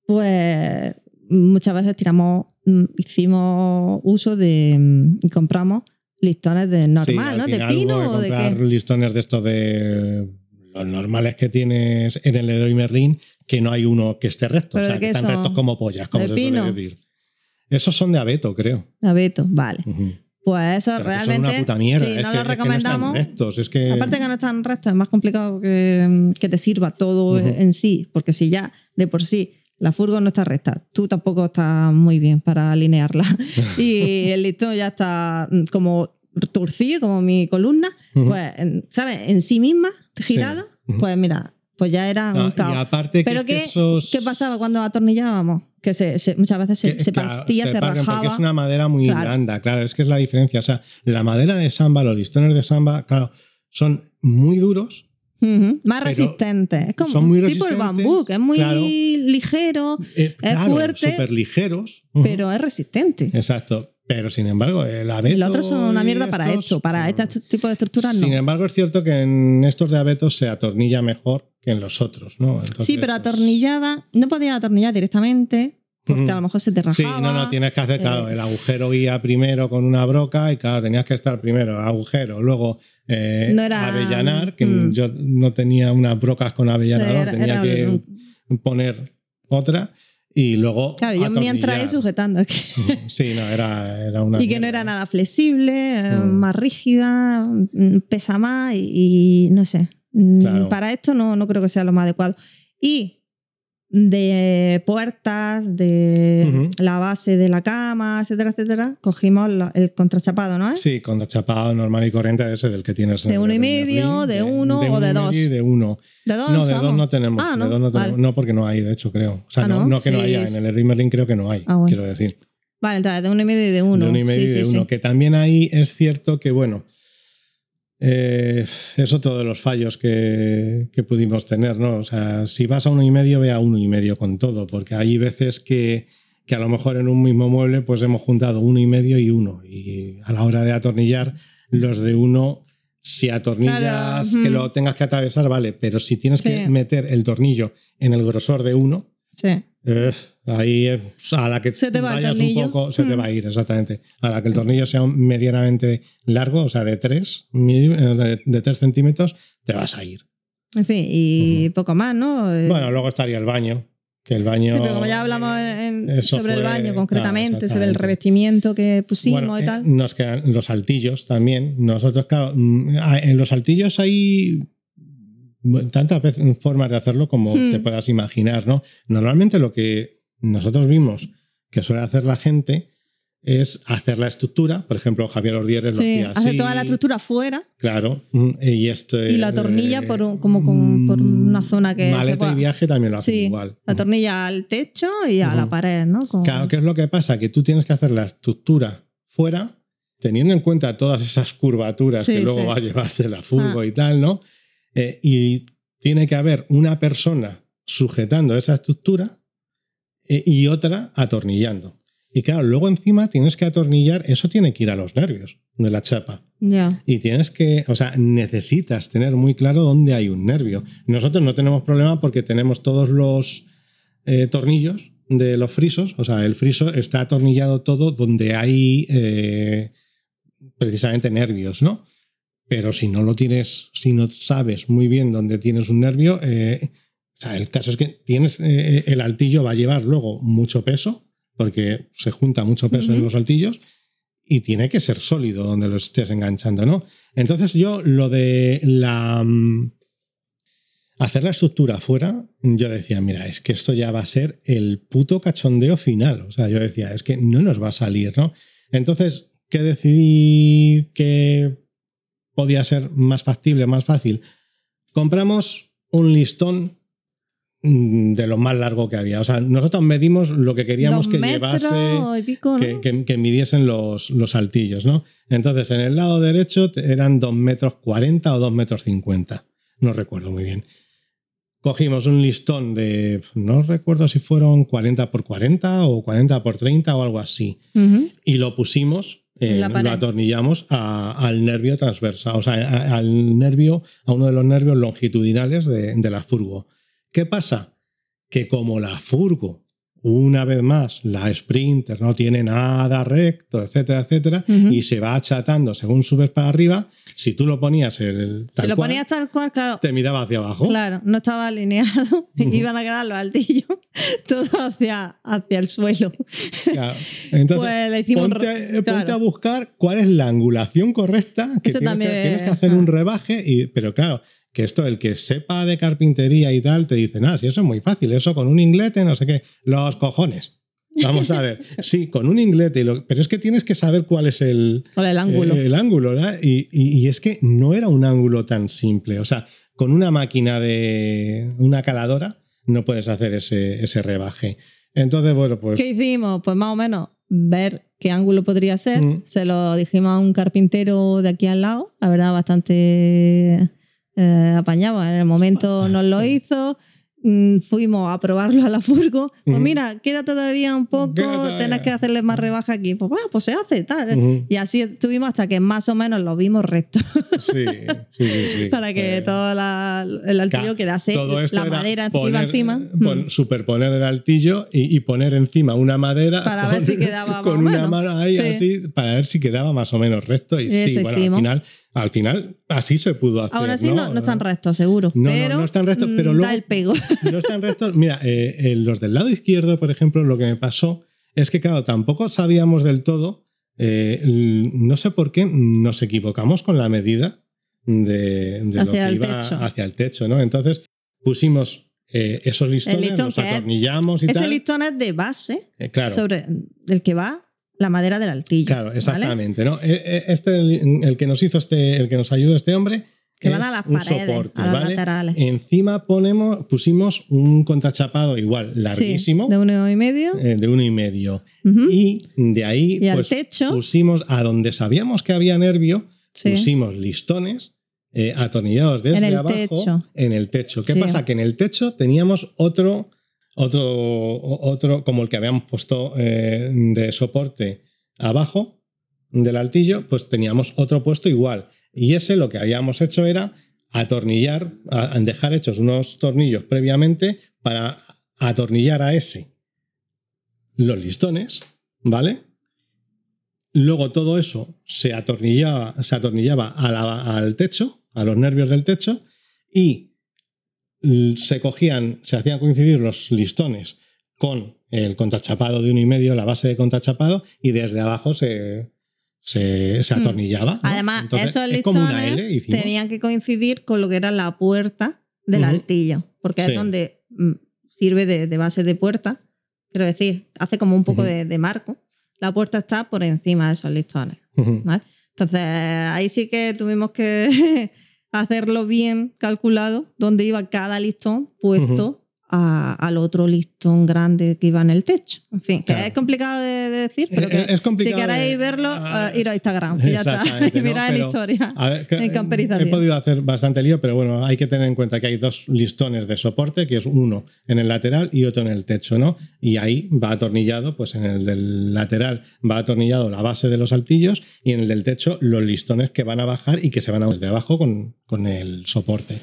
pues muchas veces tiramos, mm, hicimos uso de mm, y compramos listones de normal, al ¿no? De pino o de comprar qué. listones de estos de los normales que tienes en el Leroy Merlin, que no hay uno que esté recto. ¿Pero O sea, que están son? rectos como pollas, como ¿De se suele pino? decir. Esos son de abeto, creo. Abeto, vale. Ujú. Pues eso Pero que son realmente. una puta mierda. sí, es no que- lo es que recomendamos. no están rectos, es que... Aparte que no están rectos, es más complicado que, que te sirva todo Ujú. en sí, porque si ya de por sí la furgo no está recta, tú tampoco estás muy bien para alinearla y el listón ya está mm, como torcido, como mi columna, Ujú. pues, en- ¿sabes? En sí misma, girada, Ujú. pues mira, pues ya era Ah, un y caos. aparte que, Pero es que ¿qué, esos... ¿qué pasaba cuando atornillábamos? Que se, se- muchas veces se, que, se claro, partía, se, rajaba. Porque es una madera muy Claro. blanda, claro, es que es la diferencia. O sea, la madera de samba, los listones de samba, claro, son muy duros, Más resistente. Es como son muy tipo el bambú, que es muy claro. ligero, eh, claro, fuerte, súper ligeros. Pero es resistente. Exacto. Pero sin embargo, el abeto. Y los otros son una mierda para estos, esto, para este tipo de estructuras no. Sin embargo, es cierto que en estos de abeto se atornilla mejor que en los otros, ¿no? Entonces, sí, pero atornillaba, no podía atornillar directamente, porque a lo mejor se te Sí, rajaba. no, no, tienes que hacer, claro, eh, el agujero guía primero con una broca y claro, tenías que estar primero agujero, luego eh, No era- avellanar, que mm. yo no tenía unas brocas con avellanador, era- tenía era que poner otra y luego Claro, yo mientras ahí sujetando. aquí. Sí, no, era, era una y que no era nada flexible, eh, Mm. más rígida, mm, pesa más y, y no sé. Mm, Claro. Para esto no, no creo que sea lo más adecuado. Y de puertas, de la base de la cama, etcétera, etcétera, cogimos lo- el contrachapado, ¿no? Sí, con chapado normal y corriente ese del que tienes. en De uno y medio, de uno o uno de y medio dos. y de uno. ¿De dos No, de dos no tenemos. Ah, de ¿no? dos no, tenemos. Vale. no, porque no hay, de hecho, creo. O sea, Ah, no, ¿no? no que no Sí, haya. sí. En el Leroy Merlin creo que no hay, Ah, bueno. quiero decir. Vale, entonces de uno y medio y de uno. de uno y medio Sí, y de sí, uno. sí. Que también ahí es cierto que, bueno, eh, es otro de los fallos que, que pudimos tener, ¿no? O sea, si vas a uno y medio, ve a uno y medio con todo, porque hay veces que, que a lo mejor en un mismo mueble pues hemos juntado uno y medio y uno. Y a la hora de atornillar, los de uno, si atornillas Claro, que lo tengas que atravesar, vale, pero si tienes que meter el tornillo en el grosor de uno, Sí. Eh, ahí eh, a la que Se te va el vayas un poco, se te va a ir, exactamente. A la que el tornillo sea medianamente largo, o sea, de 3, de, de 3 centímetros, te vas a ir. En fin, y poco más, ¿no? Eh, Bueno, luego estaría el baño, que el baño... Sí, pero como ya hablamos en- eh, sobre el baño claro, concretamente, sobre el revestimiento que pusimos Bueno, y eh, tal. nos quedan los altillos también. Nosotros, claro, mm, a- en los altillos hay tantas veces- formas de hacerlo como Hmm. te puedas imaginar, ¿no? Normalmente lo que nosotros vimos que suele hacer la gente es hacer la estructura. Por ejemplo, Javier Ordieres Sí, lo hacía hace así. toda la estructura fuera Claro. mm, Y esto y la tornilla por un- como con- por una zona que se Maleta pueda- y viaje también lo hacen Sí, igual. la tornilla al techo y a la pared, ¿no? Como- Claro, ¿qué es lo que pasa? Que tú tienes que hacer la estructura fuera, teniendo en cuenta todas esas curvaturas Sí, que luego va a llevarse la furgo Ah. y tal, ¿no? Eh, y tiene que haber una persona sujetando esa estructura y otra atornillando. Y claro, luego encima tienes que atornillar, eso tiene que ir a los nervios de la chapa. Ya. Y tienes que, o sea, necesitas tener muy claro dónde hay un nervio. Nosotros no tenemos problema porque tenemos todos los eh, tornillos de los frisos, o sea, el friso está atornillado todo donde hay eh, precisamente nervios, ¿no? Pero si no lo tienes, si no sabes muy bien dónde tienes un nervio, eh, o sea, el caso es que tienes eh, el altillo va a llevar luego mucho peso, porque se junta mucho peso en los altillos, y tiene que ser sólido donde lo estés enganchando, ¿no? Entonces yo lo de la mm, hacer la estructura afuera, yo decía, mira, es que esto ya va a ser el puto cachondeo final. O sea, yo decía, es que no nos va a salir, ¿no? Entonces, ¿qué decidí que podía ser más factible, más fácil? Compramos un listón de lo más largo que había. O sea, nosotros medimos lo que queríamos que llevase pico, ¿no? que, que- que midiesen los, los altillos, ¿no? Entonces, en el lado derecho eran 2 metros 40 o 2 metros 50. No recuerdo muy bien. Cogimos un listón de, no recuerdo si fueron 40 por 40 o 40 por 30 o algo así. Y lo pusimos, eh, lo atornillamos a- al nervio transversal, o sea, a- al nervio, a uno de los nervios longitudinales de, de la furgo. ¿Qué pasa? Que como la furgo, una vez más, la Sprinter no tiene nada recto, etcétera, etcétera, y se va achatando según subes para arriba, si tú lo ponías el, Si tal lo cual, ponías tal cual, claro. te miraba hacia abajo. Claro, no estaba alineado. Ujú. Iban a quedar los altillos todo hacia, hacia el suelo. Claro. Entonces, pues le hicimos. ponte, eh, ponte claro. a buscar cuál es la angulación correcta que Eso tienes, también que tienes que hacer ah. un rebaje y pero claro que esto el que sepa de carpintería y tal te dice ah si eso es muy fácil eso con un inglete no sé qué los cojones vamos a ver sí con un inglete y lo- pero es que tienes que saber cuál es el el ángulo. eh, el ángulo ¿verdad? Y, y- y es que no era un ángulo tan simple o sea con una máquina de una caladora no puedes hacer ese, ese rebaje entonces bueno pues ¿Qué hicimos? Pues más o menos ver qué ángulo podría ser. Mm. Se lo dijimos a un carpintero de aquí al lado, la verdad, bastante eh, apañado. En el momento nos lo hizo. mm, Fuimos a probarlo a la furgo. Pues mira, queda todavía un poco, tenés que hacerle más rebaja aquí. Pues bueno, pues se hace tal. Y así estuvimos hasta que más o menos lo vimos recto. Sí, sí, sí, para que Eh, todo la- el altillo quedase la era madera poner- encima. pon- Mm. superponer el altillo y, y poner encima una madera Para ver si quedaba más con o una menos. mano ahí así para ver si quedaba más o menos recto y Eso sí, bueno, al final, al final así se pudo hacer. Aún así no, ¿no? no están rectos, seguro. No, pero, no están rectos, mm, pero da luego- el pego. No están rectos. Mira, eh, eh, los del lado izquierdo, por ejemplo, lo que me pasó es que, claro, tampoco sabíamos del todo, eh, no sé por qué, nos equivocamos con la medida de, de lo que el iba techo. hacia el techo, ¿no? Entonces pusimos esos listones, listón los atornillamos y Ese tal. listón es de base claro. sobre el que va la madera del altillo. Claro, ¿vale? exactamente, ¿no? Eh, eh, Este, el, el que nos hizo este, el que nos ayudó este hombre, Que van a las un paredes, soporte, a los ¿vale? laterales. Encima ponemos, pusimos un contrachapado igual, larguísimo, Sí, de uno y medio. eh, de uno y medio. Y de ahí Y pues, techo. pusimos a donde sabíamos que había nervio, sí. pusimos listones eh, atornillados desde el abajo techo. en el techo. ¿Qué Sí. pasa? Que en el techo teníamos otro, otro, otro como el que habíamos puesto eh, de soporte abajo del altillo, pues teníamos otro puesto igual. Y ese lo que habíamos hecho era atornillar, a- dejar hechos unos tornillos previamente para atornillar a ese los listones, ¿vale? Luego todo eso se atornillaba, se atornillaba al techo, a los nervios del techo, y se cogían, se hacían coincidir los listones con el contrachapado de uno y medio, la base de contrachapado, y desde abajo se, se, se Mm. atornillaba. ¿no? Además, Entonces, esos es listones L, tenían que coincidir con lo que era la puerta del Ujú. altillo, porque Sí. es donde mm, sirve de, de base de puerta. Quiero decir, hace como un poco de, de marco. La puerta está por encima de esos listones. Entonces, ahí sí que tuvimos que hacerlo bien calculado, donde iba cada listón puesto a- al otro listón grande que iba en el techo. En fin, que Claro. es complicado de, de decir, pero que es complicado si queréis verlo, Ah, eh, ir a Instagram y ya está. ¿no? Mirad en Pero- historia. A ver, que- En he podido hacer bastante lío, pero bueno, hay que tener en cuenta que hay dos listones de soporte, que es uno en el lateral y otro en el techo, ¿no? Y ahí va atornillado, pues en el del lateral va atornillado la base de los altillos y en el del techo los listones que van a bajar y que se van a desde abajo con, con el soporte.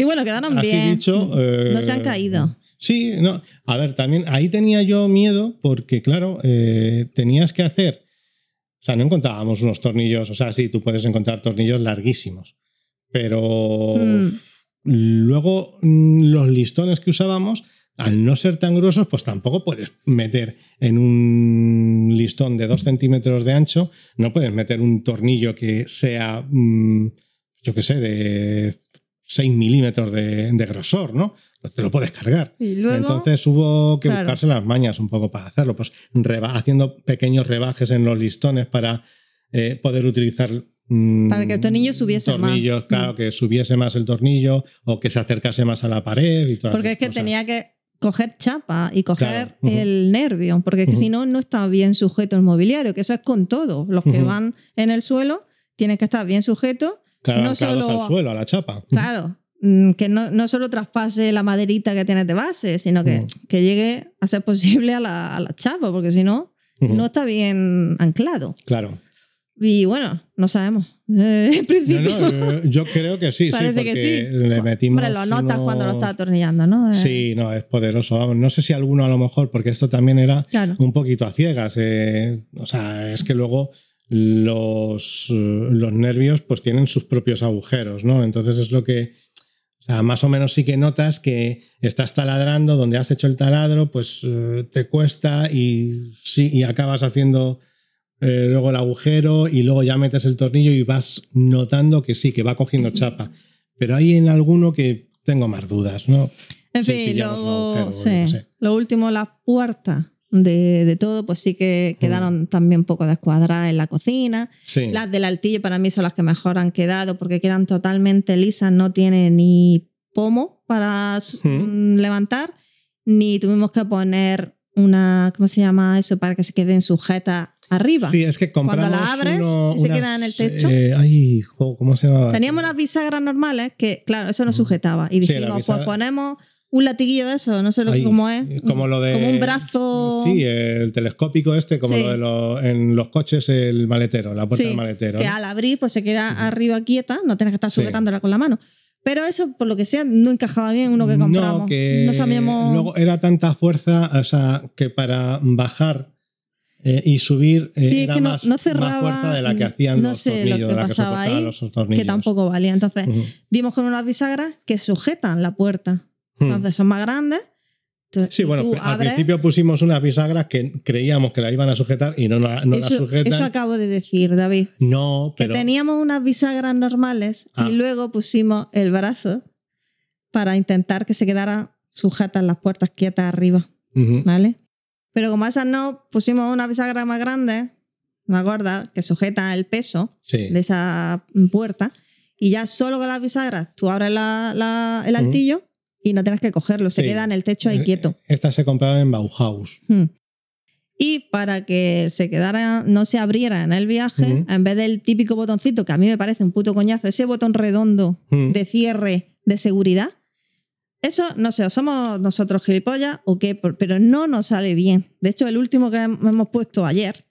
Y bueno, quedaron Así bien. dicho, eh, no se han caído. Sí, no. A ver, también ahí tenía yo miedo porque, claro, eh, tenías que hacer. O sea, no encontrábamos unos tornillos. O sea, sí, tú puedes encontrar tornillos larguísimos. Pero Mm. luego mm, los listones que usábamos, al no ser tan gruesos, pues tampoco puedes meter en un listón de 2 centímetros de ancho, no puedes meter un tornillo que sea, mm, yo qué sé, de 6 milímetros de, de grosor, ¿no? Te lo puedes cargar. Y luego, Entonces hubo que Claro. buscarse las mañas un poco para hacerlo, pues reba- haciendo pequeños rebajes en los listones para eh, poder utilizar mm, Para que el tornillo subiese más. tornillos, claro, Mm. que subiese más el tornillo o que se acercase más a la pared y todas porque es que cosas. tenía que coger chapa y coger Claro, el nervio, porque si no, no está bien sujeto el mobiliario, que eso es con todo. Los que van en el suelo tienen que estar bien sujetos. Claro, no solo- al suelo, a la chapa. Claro, mm, que no, no solo traspase la maderita que tienes de base, sino que, que llegue a ser posible a la, a la chapa, porque si no, no está bien anclado. Claro. Y bueno, no sabemos. Eh, en No, principio, no, eh, yo creo que sí, sí, parece que porque sí. le metimos Hombre, lo notas cuando lo estás atornillando, ¿no? Eh, Sí, no, es poderoso. Vamos, no sé si alguno a lo mejor, porque esto también era Claro. un poquito a ciegas. eh, o sea, es que luego los, eh, los nervios pues tienen sus propios agujeros, ¿no? Entonces es lo que, o sea, más o menos sí que notas que estás taladrando, donde has hecho el taladro, pues eh, te cuesta y sí, y acabas haciendo eh, luego el agujero y luego ya metes el tornillo y vas notando que sí, que va cogiendo chapa. Pero hay en alguno que tengo más dudas, ¿no? En fin, luego, sé. lo último, las puertas de, de todo, pues sí que quedaron también un poco descuadradas en la cocina. Sí. Las del altillo para mí son las que mejor han quedado porque quedan totalmente lisas, no tiene ni pomo para Mm. mm, levantar, ni tuvimos que poner una, ¿cómo se llama eso? Para que se queden sujetas arriba. Sí, es que compramos la abres uno- y se unas, queda en el techo. eh, ay, ¿cómo se llama? Teníamos unas bisagras normales que, claro, eso no sujetaba. Y Sí, dijimos, la pues bisagra- ponemos un latiguillo de eso, no sé cómo es. Como lo de. Como un brazo. Sí, el telescópico este, como Sí. lo de lo- en los coches, el maletero, la puerta Sí, del maletero. que ¿no? al abrir pues se queda arriba quieta, no tienes que estar Sí. sujetándola con la mano. Pero eso, por lo que sea, no encajaba bien uno que compramos. No, que no sabíamos. luego era tanta fuerza, o sea, que para bajar eh, y subir eh, Sí, es era que no- más, no más cerraba, fuerza de la que hacían no los sé lo que de la que pasaba soportaban ahí, los tornillos. que tampoco valía. Entonces, dimos con unas bisagras que sujetan la puerta. Ujú. Entonces, son más grandes. Entonces, Sí, bueno, tú al abres- principio pusimos unas bisagras que creíamos que la iban a sujetar y no, no la eso, sujetan. eso acabo de decir, David. No, Que pero. teníamos unas bisagras normales Ah. y luego pusimos el brazo para intentar que se quedaran sujetas las puertas quietas arriba. Ujú. ¿vale? Pero como esas no, pusimos una bisagra más grande, más gorda, que sujeta el peso Sí. de esa puerta, y ya solo con las bisagras tú abres la- la- el altillo y no tienes que cogerlo, se Sí. queda en el techo ahí Eh, quieto. Estas se compraron en Bauhaus. Hmm. Y para que se quedara, no se abriera en el viaje, en vez del típico botoncito que a mí me parece un puto coñazo, ese botón redondo Mm. de cierre de seguridad. Eso, no sé, o somos nosotros gilipollas o qué, pero no nos sale bien. De hecho, el último que hem- hemos puesto ayer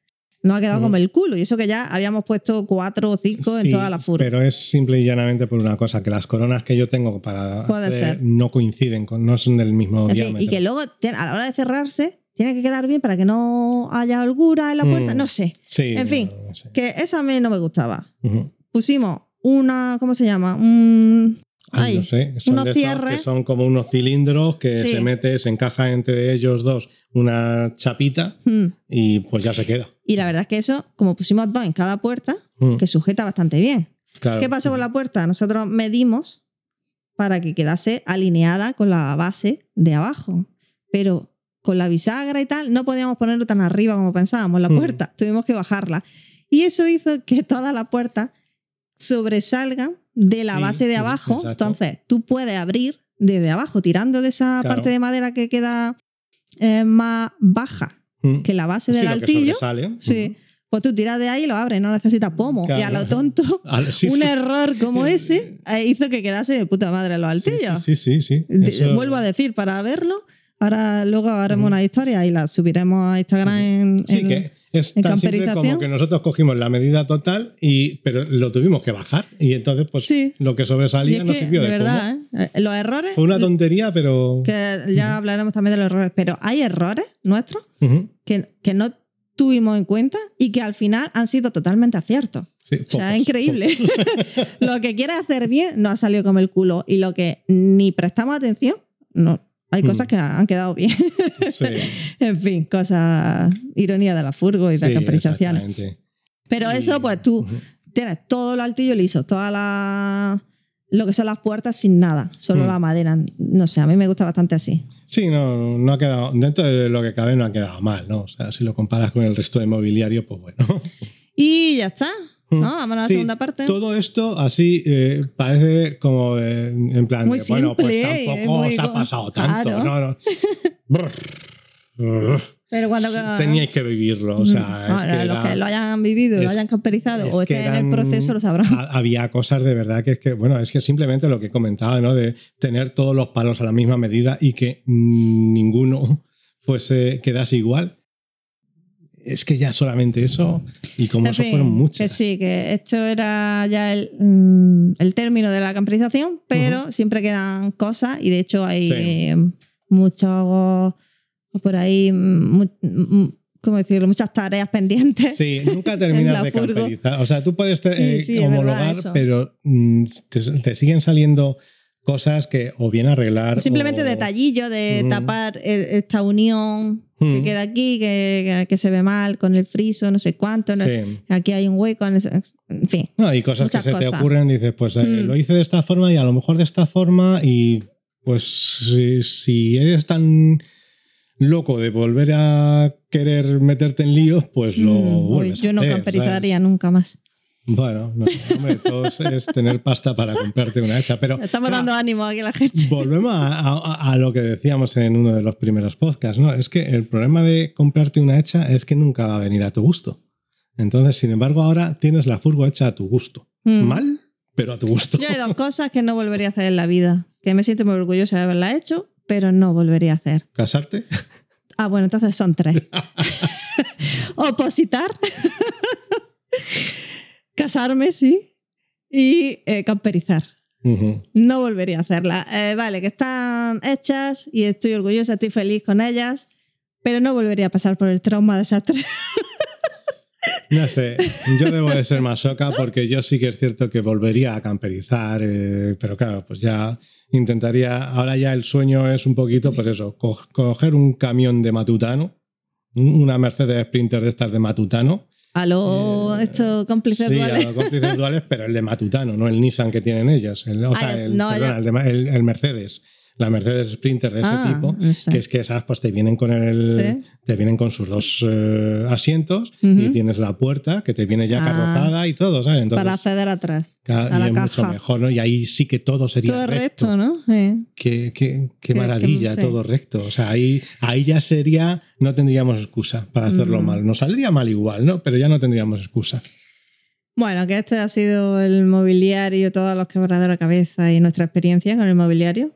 nos ha quedado Mm. como el culo. Y eso que ya habíamos puesto cuatro o cinco en toda la furgo. Pero es simple y llanamente por una cosa, que las coronas que yo tengo para hacer no coinciden, con, no son del mismo En fin, diámetro. y que luego a la hora de cerrarse tiene que quedar bien para que no haya holgura en la puerta. Mm. No sé. Sí, en fin. no sé. Que eso a mí no me gustaba. Pusimos una, ¿cómo se llama? Un... Ay, Ay, no sé, son unos cierres. que son como unos cilindros que Sí. se mete, se encaja entre ellos dos una chapita Mm. y pues ya se queda. Y la verdad es que eso, como pusimos dos en cada puerta, Mm, que sujeta bastante bien. claro. ¿Qué pasó con la puerta? Nosotros medimos para que quedase alineada con la base de abajo. Pero con la bisagra y tal, no podíamos ponerlo tan arriba como pensábamos la Mm. puerta. Tuvimos que bajarla. Y eso hizo que todas las puertas sobresalgan de la Sí, base de abajo. exacto. Entonces, tú puedes abrir desde abajo, tirando de esa Claro. parte de madera que queda eh, más baja Mm. que la base Sí, del lo que altillo. Sí. Pues tú tiras de ahí y lo abres, no necesitas pomo. Y a lo tonto, sí, un sí. error como ese eh, hizo que quedase de puta madre los Sí, altillos. Sí, sí, sí. sí. Eso- Vuelvo a decir, para verlo, ahora luego haremos una historia y la subiremos a Instagram en, Sí, en- que es en tan simple como que nosotros cogimos la medida total, y pero lo tuvimos que bajar. Y entonces, pues Sí. lo que sobresalía es no sirvió de de, verdad. ¿eh? Eh, los errores, Fue una tontería, pero. que ya hablaremos también de los errores, pero hay errores nuestros que, que no tuvimos en cuenta y que al final han sido totalmente aciertos. sí, O sea, es increíble. lo que quieres hacer bien no ha salido como el culo. Y lo que ni prestamos atención, no. Hay Mm. cosas que han quedado bien. Sí, en fin, cosas. Ironía de la furgo y de sí, camperizaciones. Pero eso, pues tú tienes todo el altillo liso, toda la. Lo que son las puertas sin nada, solo Mm. la madera. No sé, a mí me gusta bastante así. Sí, no, no ha quedado. Dentro de lo que cabe, no ha quedado mal, ¿no? O sea, si lo comparas con el resto de mobiliario, pues bueno. Y ya está. ¿No? Vamos a la Sí, segunda parte. Todo esto así eh, parece como de- en plan Muy de, bueno, pues tampoco os ha pasado tanto. claro. No, no. Brr. Brr. Pero cuando. Teníais que vivirlo. O sea, es que los era- que lo hayan vivido, lo hayan camperizado es o estén en el proceso lo sabrán. ha- había cosas de verdad que es que, bueno, es que simplemente lo que comentaba, ¿no? De tener todos los palos a la misma medida y que mm, ninguno fuese, quedase igual. Es que ya solamente eso, y como En eso fin, fueron Que muchas. sí, que esto era ya el, mm, el término de la camperización, pero siempre quedan cosas y de hecho hay Sí. eh, muchos por ahí, mm, mm, ¿cómo decirlo? Muchas tareas pendientes. Sí, nunca terminas de camperizar. O sea, tú puedes te- Sí, eh, sí, es verdad homologar, pero mm, te, te siguen saliendo cosas que o bien arreglar. Simplemente o- detallillo de Ujú. tapar eh, esta unión que Mm. queda aquí, que, que- que se ve mal con el friso, no sé cuánto. no- Sí. Aquí hay un hueco, en fin. No, y cosas que se te cosas. ocurren, dices, pues eh, Mm. lo hice de esta forma y a lo mejor de esta forma y pues si, si eres tan loco de volver a querer meterte en líos, pues lo Mm, vuelves a yo no hacer, camperizaría nunca más. Bueno, no, hombre, todo es- tener pasta para comprarte una hecha, pero Estamos claro, dando ánimo aquí a la gente. Volvemos a, a- a lo que decíamos en uno de los primeros podcasts, ¿no? Es que el problema de comprarte una hecha es que nunca va a venir a tu gusto. Entonces, sin embargo, ahora tienes la furgo hecha a tu gusto. Mm. Mal, pero a tu gusto. Yo hay dos cosas que no volvería a hacer en la vida, que me siento muy orgullosa de haberla hecho, pero no volvería a hacer. ¿Casarte? Ah, bueno, entonces son tres. Opositar, casarme, sí, y eh, camperizar. No volvería a hacerla. Eh, vale, que están hechas y estoy orgullosa, estoy feliz con ellas, pero no volvería a pasar por el trauma de esas tres. No sé, yo debo de ser más soca porque yo sí que es cierto que volvería a camperizar, eh, pero claro, pues ya intentaría, ahora ya el sueño es un poquito, pues eso, co- coger un camión de matutano, una Mercedes Sprinter de estas de matutano, A los Eh, estos cómplices sí, duales. a los cómplices duales, pero el de matutano, no el Nissan que tienen ellos, el, o Ah, sea, el, no, perdona, el de el- el Mercedes, la Mercedes Sprinter de ese Ah, tipo, que es que esas pues te vienen con el Sí. te vienen con sus dos eh, asientos y tienes la puerta que te viene ya Ah. carrozada y todo, ¿sabes? Entonces, para acceder atrás. a y la es mucho caja. mejor, ¿no? Y ahí sí que todo sería Todo recto. recto, ¿no? Sí. Qué, qué- qué Que- que- maravilla, todo recto. O sea, ahí, ahí ya sería, no tendríamos excusa para hacerlo mal. Nos saldría mal igual, ¿no? Pero ya no tendríamos excusa. Bueno, que este ha sido el mobiliario, todos los quebraderos de cabeza y nuestra experiencia con el mobiliario,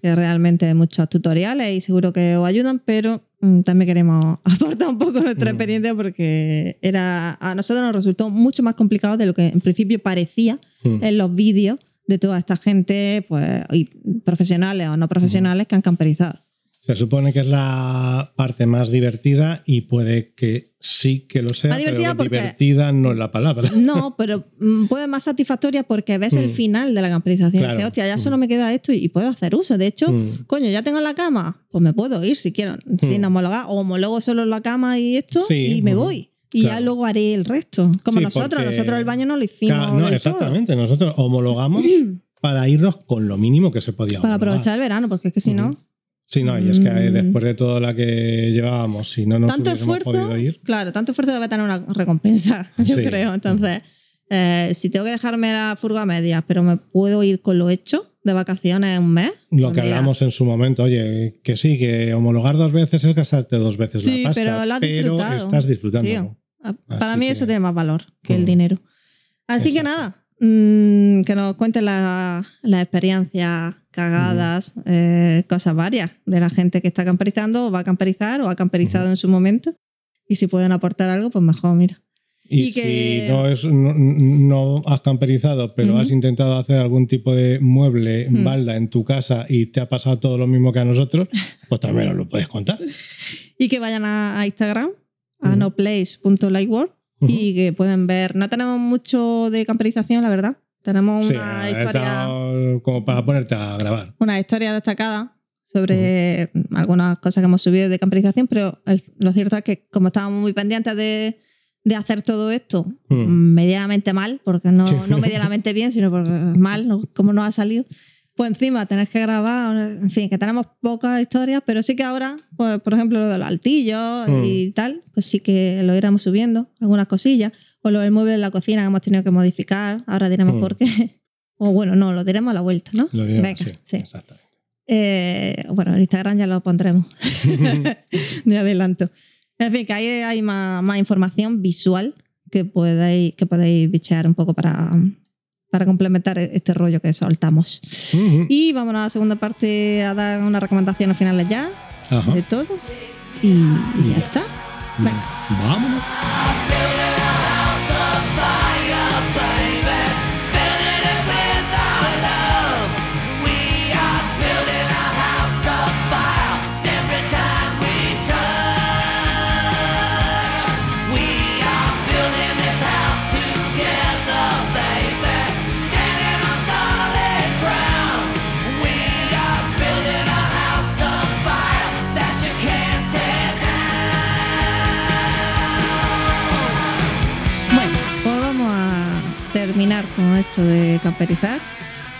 que realmente hay muchos tutoriales y seguro que os ayudan, pero mm, también queremos aportar un poco nuestra Mm. experiencia porque era a nosotros nos resultó mucho más complicado de lo que en principio parecía Mm. en los vídeos de toda esta gente, pues, y profesionales o no profesionales que han camperizado. Se supone que es la parte más divertida y puede que sí que lo sea, Más divertida pero divertida no es la palabra. No, pero mm, puede más satisfactoria porque ves el Mm. final de la camperización. Claro. Dices, hostia, ya Mm. solo me queda esto y, y puedo hacer uso. De hecho, Mm. coño, ya tengo la cama, pues me puedo ir si quiero, sin Mm. homologar. O homologo solo la cama y esto Sí, y me voy. Y ya luego haré el resto. Como Sí, nosotros, porque- nosotros el baño no lo hicimos. No, del todo. exactamente. Nosotros homologamos para irnos con lo mínimo que se podía. Para aprovechar el verano, porque es que si no. Sí, no, y es que Mm. después de todo la que llevábamos, si no nos tanto hubiésemos esfuerzo, podido ir. claro, tanto esfuerzo debe tener una recompensa, yo Sí. creo. Entonces, eh, si tengo que dejarme la furgo a medias, pero me puedo ir con lo hecho de vacaciones un mes. Lo pues que mira, hablamos en su momento, oye, que sí, que homologar dos veces es gastarte dos veces Sí, la pasta, pero lo has disfrutado. estás disfrutando. Tío. a- Para Así mí que- eso tiene más valor que el Mm. dinero. Así que Exacto. nada, mm, que nos cuenten la- las experiencias cagadas, eh, cosas varias de la gente que está camperizando o va a camperizar o ha camperizado en su momento. Y si pueden aportar algo, pues mejor, mira. Y, Y que- si no, es, no, no has camperizado, pero has intentado hacer algún tipo de mueble, balda en tu casa y te ha pasado todo lo mismo que a nosotros, pues también nos lo puedes contar. Y que vayan a, a Instagram, a noplace.lightwork y que pueden ver. No tenemos mucho de camperización, la verdad. Tenemos Sí, una historia. Como para ponerte a grabar. una historia destacada sobre algunas cosas que hemos subido de camperización, pero el- lo cierto es que como estábamos muy pendientes de, de hacer todo esto Mm. medianamente mal, porque no, Sí. no medianamente bien, sino porque mal, ¿no? como nos ha salido, pues encima tenés que grabar, en fin, que tenemos pocas historias, pero sí que ahora, pues, por ejemplo, lo del altillo Mm. y tal, pues sí que lo iremos subiendo, algunas cosillas, o lo del mueble en la cocina que hemos tenido que modificar, ahora diremos Mm. por qué. O bueno, no, lo diremos a la vuelta, ¿no? Lo diremos, Venga, sí, sí. exactamente. Eh, bueno, en Instagram ya lo pondremos de adelanto. En fin, que ahí hay más, más información visual que podéis, que podéis bichear un poco para, para complementar este rollo que soltamos. Ujú. Y vámonos a la segunda parte a dar unas recomendaciones finales ya Ajá. de todo. Y, y ya está. Venga. Vámonos. Terminar con esto de camperizar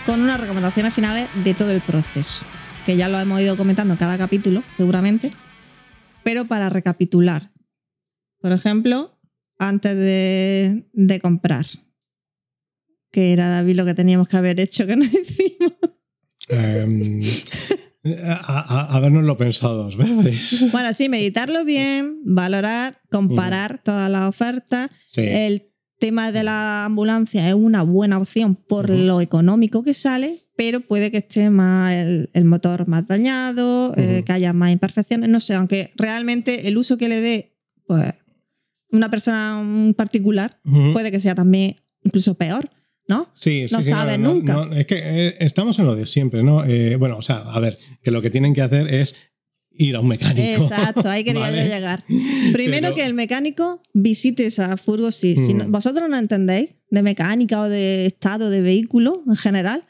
con unas recomendaciones finales de todo el proceso, que ya lo hemos ido comentando en cada capítulo, seguramente, pero para recapitular. Por ejemplo, antes de, de comprar, que era David lo que teníamos que haber hecho que no hicimos. Em, a, a- habernoslo pensado dos veces. Bueno, sí, meditarlo bien, valorar, comparar todas las ofertas, Sí. El tema de la ambulancia es una buena opción por lo económico que sale, pero puede que esté más el, el motor más dañado, eh, que haya más imperfecciones, no sé, aunque realmente el uso que le dé pues, una persona en particular puede que sea también incluso peor, ¿no? Sí, sí, No sí, sabes nunca. no, es que eh, estamos en lo de siempre, ¿no? Eh, bueno, o sea, a ver, que lo que tienen que hacer es ir a un mecánico. Exacto, ahí quería ¿vale? yo llegar. Primero Pero- que el mecánico visite esa furgo. Si, si no- Mm. vosotros no entendéis de mecánica o de estado de vehículo en general,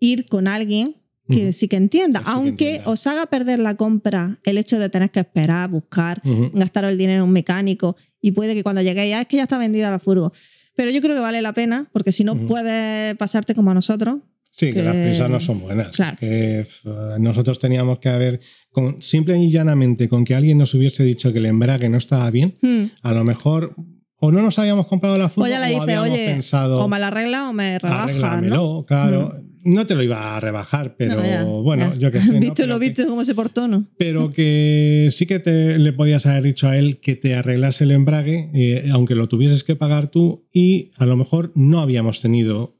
ir con alguien que Ujú. sí que entienda. Que sí que aunque entienda. os haga perder la compra el hecho de tener que esperar, buscar, Ujú. gastaros el dinero en un mecánico y puede que cuando lleguéis, ah, es que ya está vendida la furgo. Pero yo creo que vale la pena porque si no Ujú. puede pasarte como a nosotros. Sí, que, que- las prisas no son buenas. Claro. Que f- nosotros teníamos que haber, con, simple y llanamente, con que alguien nos hubiese dicho que el embrague no estaba bien, Hmm. a lo mejor o no nos habíamos comprado la furgo O ya le o dice, habíamos oye, pensado O me la arregla o me rebaja, ¿no? claro. No te lo iba a rebajar, pero No, ya, bueno, ya. yo qué sé. ¿Viste lo viste cómo se portó, no? Pero que sí que te, le podías haber dicho a él que te arreglase el embrague, eh, aunque lo tuvieses que pagar tú, y a lo mejor no habíamos tenido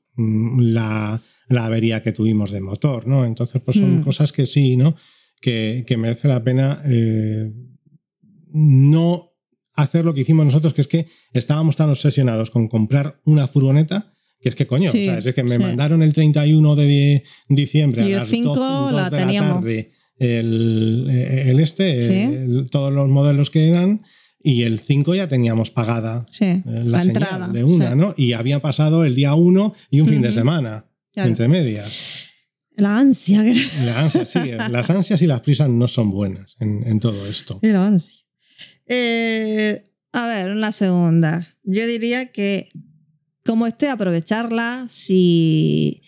la, la avería que tuvimos de motor, ¿no? Entonces, pues son Mm. cosas que sí, ¿no? Que, que merece la pena eh, no hacer lo que hicimos nosotros, que es que estábamos tan obsesionados con comprar una furgoneta que es que coño, Sí, es que me sí. mandaron el 31 de di- diciembre Y a las 5 12 la de la teníamos. tarde el, el este, Sí. el- todos los modelos que eran, y el 5 ya teníamos pagada Sí, eh, la, la, señal entrada. de una, sí. ¿no? Y había pasado el día 1 y un fin de semana Claro. entre medias. La ansia, La ansia, sí, eh, las ansias y las prisas no son buenas en, en todo esto. Y la ansia. Eh, a ver, una segunda. Yo diría que, como esté, aprovecharla si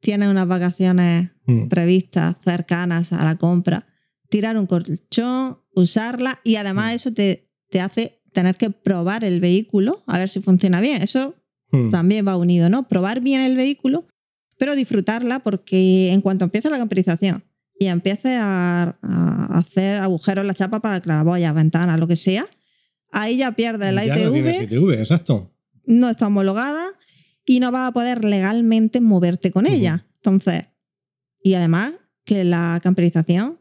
tienes unas vacaciones Mm. previstas cercanas a la compra, tirar un colchón, usarla y además Mm. eso te, te hace tener que probar el vehículo a ver si funciona bien. Eso Mm. también va unido, ¿no? Probar bien el vehículo, pero disfrutarla porque en cuanto empiece la camperización y empiece a, a hacer agujeros en la chapa para claraboyas, ventanas, lo que sea, ahí ya pierde la Ya no ITV, ITV, exacto. no está homologada y no vas a poder legalmente moverte con ella. Entonces, y además que la camperización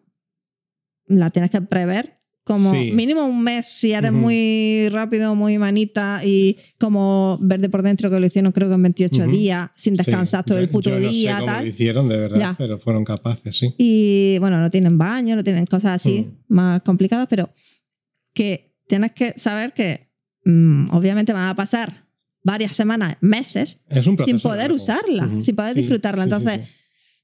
la tienes que prever como Sí. mínimo un mes si eres Ujú. muy rápido, muy manita y como verde por dentro que lo hicieron creo que en 28 Ujú. días sin descansar Sí, todo el puto yo no sé día, cómo tal. lo hicieron, de verdad, Ya. pero fueron capaces, sí. Y bueno, no tienen baño, no tienen cosas así Mm. más complicadas, pero que tienes que saber que mm, obviamente van a pasar varias semanas, meses, Es un proceso sin poder usarla, sin poder Sí, disfrutarla. Entonces,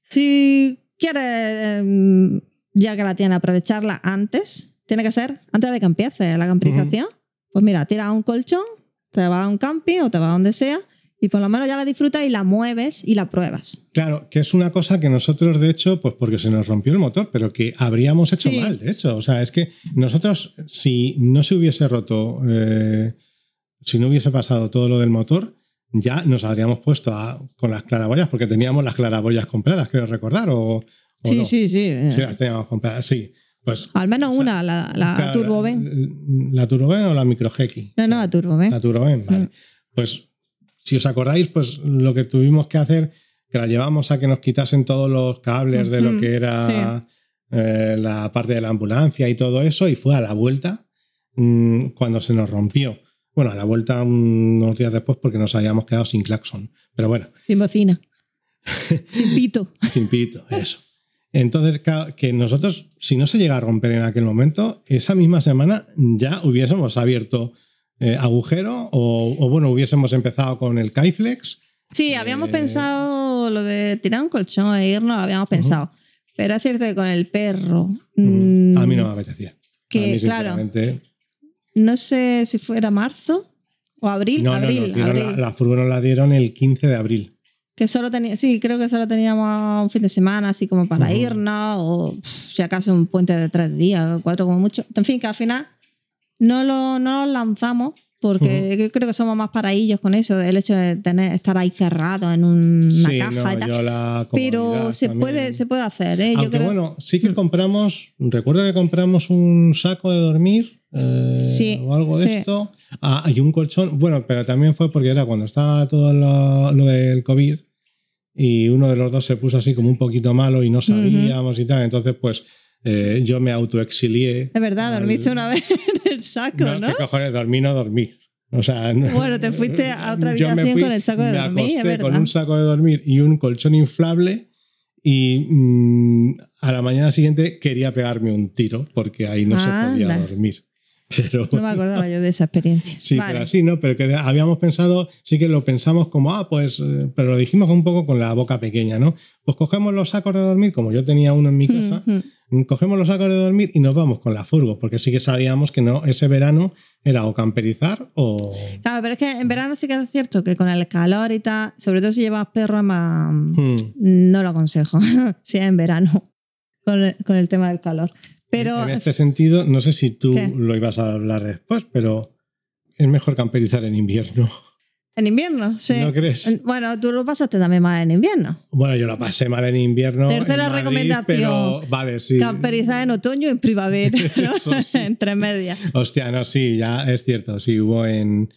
si quieres, em, ya que la tienes, aprovecharla antes, tiene que ser antes de que empiece la camperización. Pues mira, tiras un colchón, te vas a un camping o te vas a donde sea y por lo menos ya la disfrutas y la mueves y la pruebas. Claro, que es una cosa que nosotros, de hecho, pues porque se nos rompió el motor, pero que habríamos hecho Sí. mal, de hecho. O sea, es que nosotros, si no se hubiese roto, eh, si no hubiese pasado todo lo del motor, ya nos habríamos puesto a- con las claraboyas, porque teníamos las claraboyas compradas, creo recordar, o, o no. sí, sí. Sí, las teníamos compradas, sí. Pues, Al menos O sea, una, la, la claro, Turbo la. ¿La Turbo Ben o la Micro Geki? No, no, la Turbo Ben. La Turboven, vale. Mm. Pues si os acordáis, pues lo que tuvimos que hacer, que la llevamos a que nos quitasen todos los cables de lo que era eh, la parte de la ambulancia y todo eso, y fue a la vuelta mm, cuando se nos rompió. Bueno, a la vuelta unos días después porque nos habíamos quedado sin claxon. Pero bueno, Sin bocina. Sin pito. sin pito, eso. Entonces, que nosotros, si no se llega a romper en aquel momento, esa misma semana ya hubiésemos abierto eh, agujero o, o, bueno, hubiésemos empezado con el Kaiflex. Sí, habíamos Eh, pensado lo de tirar un colchón e irnos, lo habíamos pensado. Pero es cierto que con el perro. Mm, mm, A mí no me apetecía. a Que, mí, claro, no sé si fuera marzo o abril. no, no, abril, dieron abril. La, la furgo nos la dieron el 15 de abril. Que solo tenía, sí, creo que solo teníamos un fin de semana así como para Ujú. irnos, o si acaso un puente de tres días, cuatro como mucho. En fin, que al final no lo, no nos lanzamos porque yo creo que somos más para ellos con eso, el hecho de tener, estar ahí cerrado en un- una sí, caja no, y tal. yo la Pero se también. puede, se puede hacer, ¿eh? Yo Aunque creo- bueno, sí que Mm. compramos, recuerdo que compramos un saco de dormir eh, Sí, o algo de sí. esto. Ah, y un colchón, bueno, pero también fue porque era cuando estaba todo lo, lo del COVID y uno de los dos se puso así como un poquito malo y no sabíamos y tal. Entonces, pues eh, yo me autoexilié. Es verdad, al- dormiste una vez en el saco, No, ¿no? ¿qué cojones? Dormí, no dormí. O sea, no- Bueno, te fuiste a otra habitación fui, con el saco de me dormir, es acosté verdad. con un saco de dormir y un colchón inflable y mm, a la mañana siguiente quería pegarme un tiro porque ahí no se podía Anda. dormir. Pero, No me acordaba yo de esa experiencia. Sí, Vale. pero así, ¿no? Pero que habíamos pensado, sí que lo pensamos como, ah, pues, eh, pero lo dijimos un poco con la boca pequeña, ¿no? Pues cogemos los sacos de dormir, como yo tenía uno en mi casa, cogemos los sacos de dormir y nos vamos con la furgo, porque sí que sabíamos que no ese verano era o camperizar o... Claro, pero es que en verano sí que es cierto que con el calor y tal, sobre todo si llevas perro, más... Hmm. no lo aconsejo, si es en verano, con el, con el tema del calor. Pero en este sentido, no sé si tú ¿Qué? lo ibas a hablar después, pero es mejor camperizar en invierno, en invierno, sí. ¿no crees? En- Bueno, tú lo pasaste también más en invierno. Bueno, yo la pasé mal en invierno. Tercera en Madrid, recomendación. Pero, vale, sí. Camperizar en otoño y en primavera, ¿no? Eso sí. entre medias. Hostia, no, sí, ya es cierto, sí, hubo en,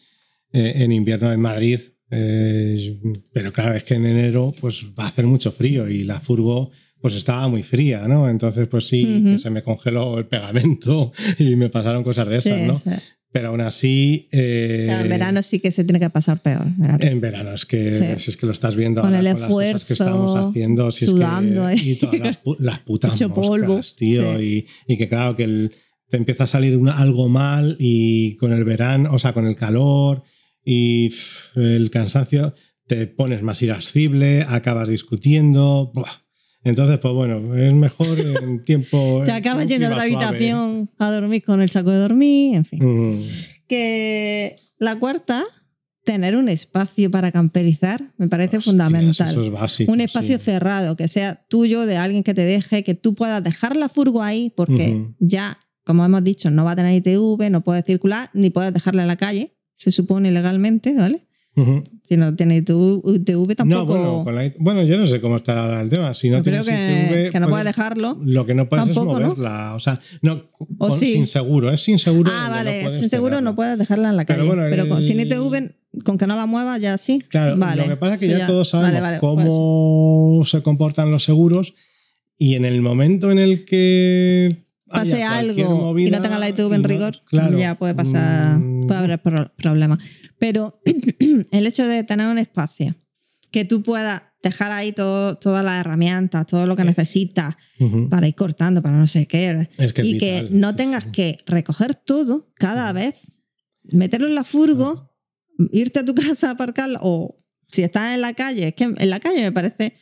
eh, en invierno en Madrid, eh, pero claro, es que en enero pues va a hacer mucho frío y la furgo pues estaba muy fría, ¿no? Entonces, pues sí, Ujú. que se me congeló el pegamento y me pasaron cosas de esas, Sí, ¿no? sí. Pero aún así... eh, en verano sí que se tiene que pasar peor. En verano, es que, Sí. es, es que lo estás viendo Con ahora el con las cosas que esfuerzo, estamos haciendo, si sudando es que, ahí. y todas las, las putas Hecho moscas, polvo. tío, y, y que claro que el- te empieza a salir una- algo mal y con el verano, o sea, con el calor y pff, el cansancio te pones más irascible, acabas discutiendo, buah. Entonces pues bueno, es mejor en tiempo Te acabas yendo a otra habitación a dormir con el saco de dormir, en fin. Mm, Que la cuarta, tener un espacio para camperizar, me parece hostias, fundamental. Eso es básico. un espacio sí. cerrado, que sea tuyo, de alguien que te deje, que tú puedas dejar la furgo ahí, porque ya, como hemos dicho, no va a tener ITV, no puede circular, ni puedes dejarla en la calle, se supone legalmente, ¿vale? Ujú. Si no tiene ITV, tampoco. No, bueno, con la- bueno, yo no sé cómo está ahora el tema. Si no yo creo tienes que, ITV, que no puedes puedes- dejarlo. Lo que no puedes Tampoco, es ¿no? moverla. O sea, no, O con- sí. sin seguro. Es sin seguro. Ah, vale, no sin seguro no puedes dejarla en la Pero calle. Pero, bueno, con, el- sin ITV, con que no la muevas, ya sí. Claro, vale. lo que pasa es que Eso ya, todos sabemos vale, vale, pues- cómo se comportan los seguros y en el momento en el que pase algo y movida no tenga la ITV y en no- rigor, claro, ya puede pasar, mm, puede haber pro- problemas. Pero el hecho de tener un espacio que tú puedas dejar ahí todo, todas las herramientas, todo lo que necesitas ujú. para ir cortando, para no sé qué, Es que es y que no sí, tengas sí. que recoger todo cada vez, meterlo en la furgo, irte a tu casa a aparcarla, o si estás en la calle, es que en la calle me parece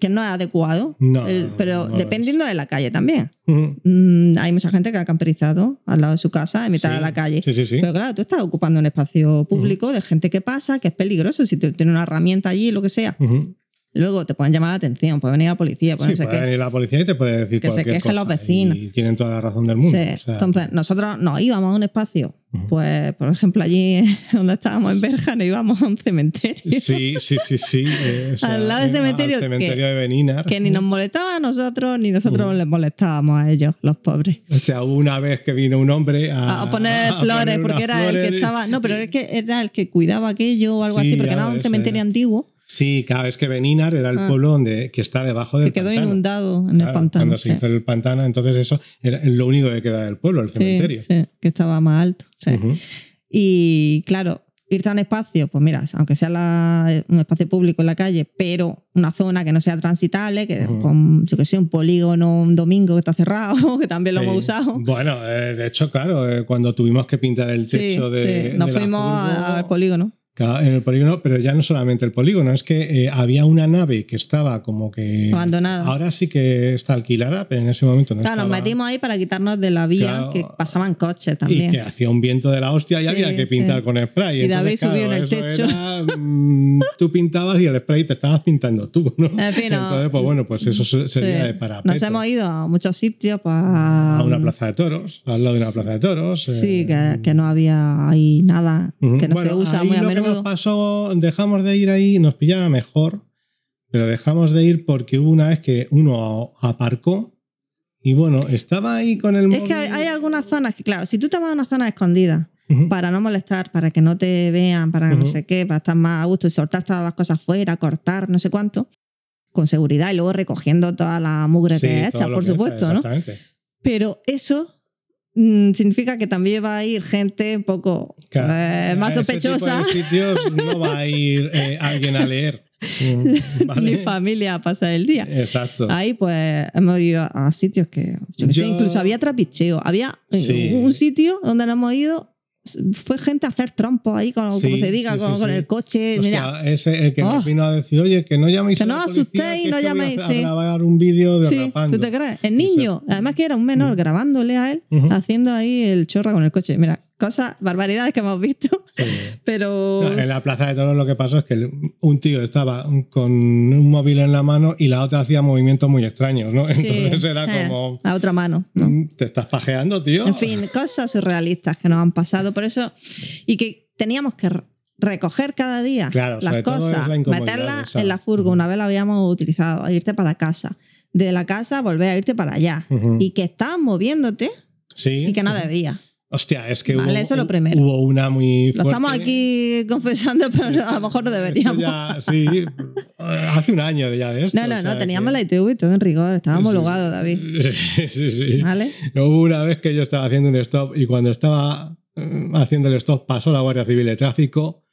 que no es adecuado, No, El- pero no dependiendo de la calle también. Ujú. Mm, hay mucha gente que ha camperizado al lado de su casa, en mitad Sí, de la calle. Sí, sí. Pero claro, tú estás ocupando un espacio público de gente que pasa, que es peligroso. Si tú tienes una herramienta allí, lo que sea, Ujú. Luego te pueden llamar la atención, puede venir la policía, puede Sí, no sé puede qué. venir la policía y te puede decir Que se quejen los vecinos. Y tienen toda la razón del mundo. Sí, o sea, Entonces, nosotros nos íbamos a un espacio, pues, por ejemplo, allí donde estábamos en Berja, nos íbamos a un cementerio. Sí, sí, sí, sí. eh, o sea, Al lado del al cementerio cementerio que- de Beninar. Que ni nos molestaba a nosotros, ni nosotros Ujú. les molestábamos a ellos, los pobres. O sea, hubo una vez que vino un hombre a, A poner a flores, poner porque era el que flores. estaba. No, pero es que era el que cuidaba aquello o algo Sí, así, porque era un cementerio eh. antiguo Sí, claro, es que Beninar era el Ah. pueblo donde, que está debajo del que quedó pantano. inundado en el Claro, pantano. Cuando se sí. hizo el pantano, entonces eso era lo único que queda del pueblo, el Sí, cementerio. sí, que estaba más alto. sí. Ujú. Y claro, irte a un espacio, pues mira, aunque sea la- un espacio público en la calle, pero una zona que no sea transitable, que Ujú. con, yo que sé, un polígono un domingo que está cerrado, que también lo Sí. hemos usado. Bueno, eh, de hecho, claro, eh, cuando tuvimos que pintar el Sí, techo de. sí. Nos de fuimos al polígono. Claro, En el polígono, pero ya no solamente el polígono, es que eh, había una nave que estaba como que. Abandonada. Ahora sí que está alquilada, pero en ese momento no Claro, nos estaba. metimos ahí para quitarnos de la vía Claro. que pasaban coches Y también. que hacía un viento de la hostia y Sí, había que pintar sí. con spray. Y David Entonces, subió en el claro, techo. era, mm, tú pintabas y el spray te estabas pintando tú, ¿no? En fin, no. Entonces, pues bueno, pues eso se- sería Sí. de parapeto. Nos hemos ido a muchos sitios para. a una plaza de toros, al lado de una plaza de toros. Sí, eh, que, que no había ahí nada, que no Bueno, se usa muy a menudo. Nos pasó, dejamos de ir ahí, nos pillaba mejor, pero dejamos de ir porque hubo una vez que uno aparcó y bueno, estaba ahí con el Es móvil. que hay, hay algunas zonas que, claro, si tú te vas a una zona escondida Ujú. para no molestar, para que no te vean, para no sé qué, para estar más a gusto y soltar todas las cosas fuera, cortar, no sé cuánto, con seguridad y luego recogiendo toda la mugre Sí, que echas, lo por supuesto, ¿no? Pero eso significa que también va a ir gente un poco Claro, eh, más a ese tipo de sospechosa, sitios no va a ir eh, alguien a leer. Mm, ¿vale? ni familia a pasar el día. Exacto. Ahí pues hemos ido a sitios que, yo qué sé, Yo- incluso había trapicheo. Había eh, Sí. un sitio donde nos hemos ido, fue gente a hacer trompos ahí, con, como Sí, se diga, sí, con, sí, con el coche. Mira, Hostia, ese el que Oh. vino a decir, oye, que no llaméis Que a la no policía, asustéis, que no a llaméis, sí. a grabar un vídeo de sí. ¿tú te crees? El niño, además que era un menor, grabándole a él, Ujú. haciendo ahí el chorra con el coche. Mira, cosas, barbaridades que hemos visto, Sí. pero... No, en la plaza de toros lo que pasó es que un tío estaba con un móvil en la mano y la otra hacía movimientos muy extraños, ¿no? Sí, Entonces era eh, como, A otra mano, ¿no? "Mm, te estás pajeando, tío. En fin, cosas surrealistas que nos han pasado. Por eso, y que teníamos que re- recoger cada día Claro, las cosas, la meterlas esa. en la furgo. Una vez la habíamos utilizado, irte para la casa. De la casa volver a irte para allá. Ujú. Y que estabas moviéndote sí. y que no debías. Hostia, es que Vale, hubo, eso es lo primero. hubo una muy Lo fuerte. estamos aquí confesando, pero a lo mejor no deberíamos. ya, sí, hace un año ya de esto. No, no, no, sea teníamos que- la ITV y todo en rigor, estaba homologado, David. Sí, sí, sí. ¿Vale? Hubo una vez que yo estaba haciendo un stop y cuando estaba mm, haciendo el stop pasó la Guardia Civil de Tráfico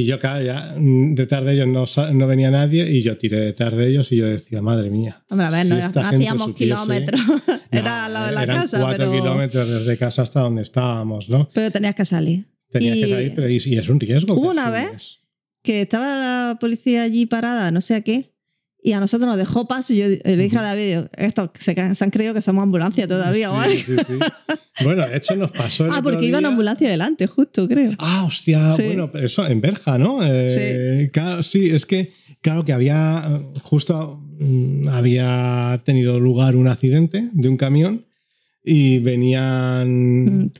y yo, claro, ya mm, detrás de ellos no, no venía nadie y yo tiré detrás de ellos y yo decía, madre mía. Hombre, a ver, Si no, esta no gente hacíamos supiese- kilómetros. Era al lado de la eran casa, cuatro pero, kilómetros desde casa hasta donde estábamos, ¿no? pero tenías que salir. Tenías que Y- salir, pero y, y es un riesgo. Hubo que una asumes. Que estaba la policía allí parada, no sé a qué, y a nosotros nos dejó paso y yo le dije a David, estos se, se han creído que somos ambulancia todavía, Sí, ¿vale? sí, sí. Bueno, de hecho nos pasó el Ah, porque iba día- ambulancia delante, justo, creo. Ah, hostia, Sí. bueno, pero eso en Berja, ¿no? Eh, Claro, sí, es que, claro que había, justo mm, había tenido lugar un accidente de un camión y venían, Mm.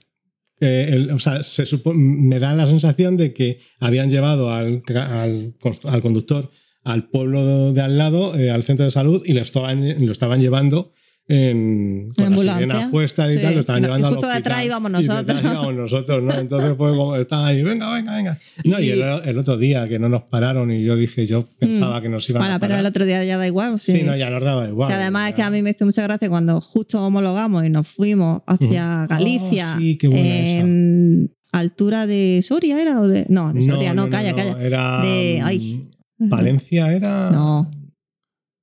eh, el- o sea, se supo- me da la sensación de que habían llevado al, al, al conductor al pueblo de al lado, eh, al centro de salud, y lo estaban, lo estaban llevando en, con y Sí. tal, lo estaban Y no- y llevando al justo detrás hospital. Y nosotros. íbamos nosotros, ¿no? Entonces como, estaban ahí, venga, venga, venga. No, y, Y- el, el otro día que no nos pararon y yo dije, yo pensaba que nos iban Mm. Bueno, a pero parar. el otro día ya da igual. Sí, Sí, no, ya nos daba igual. O sea, además es que a mí me hizo mucha gracia cuando justo homologamos y nos fuimos hacia. Galicia Oh, sí, qué buena esa. en altura de Soria era o de no de Soria no, calla calla Era. De- mm, ay. Valencia era. no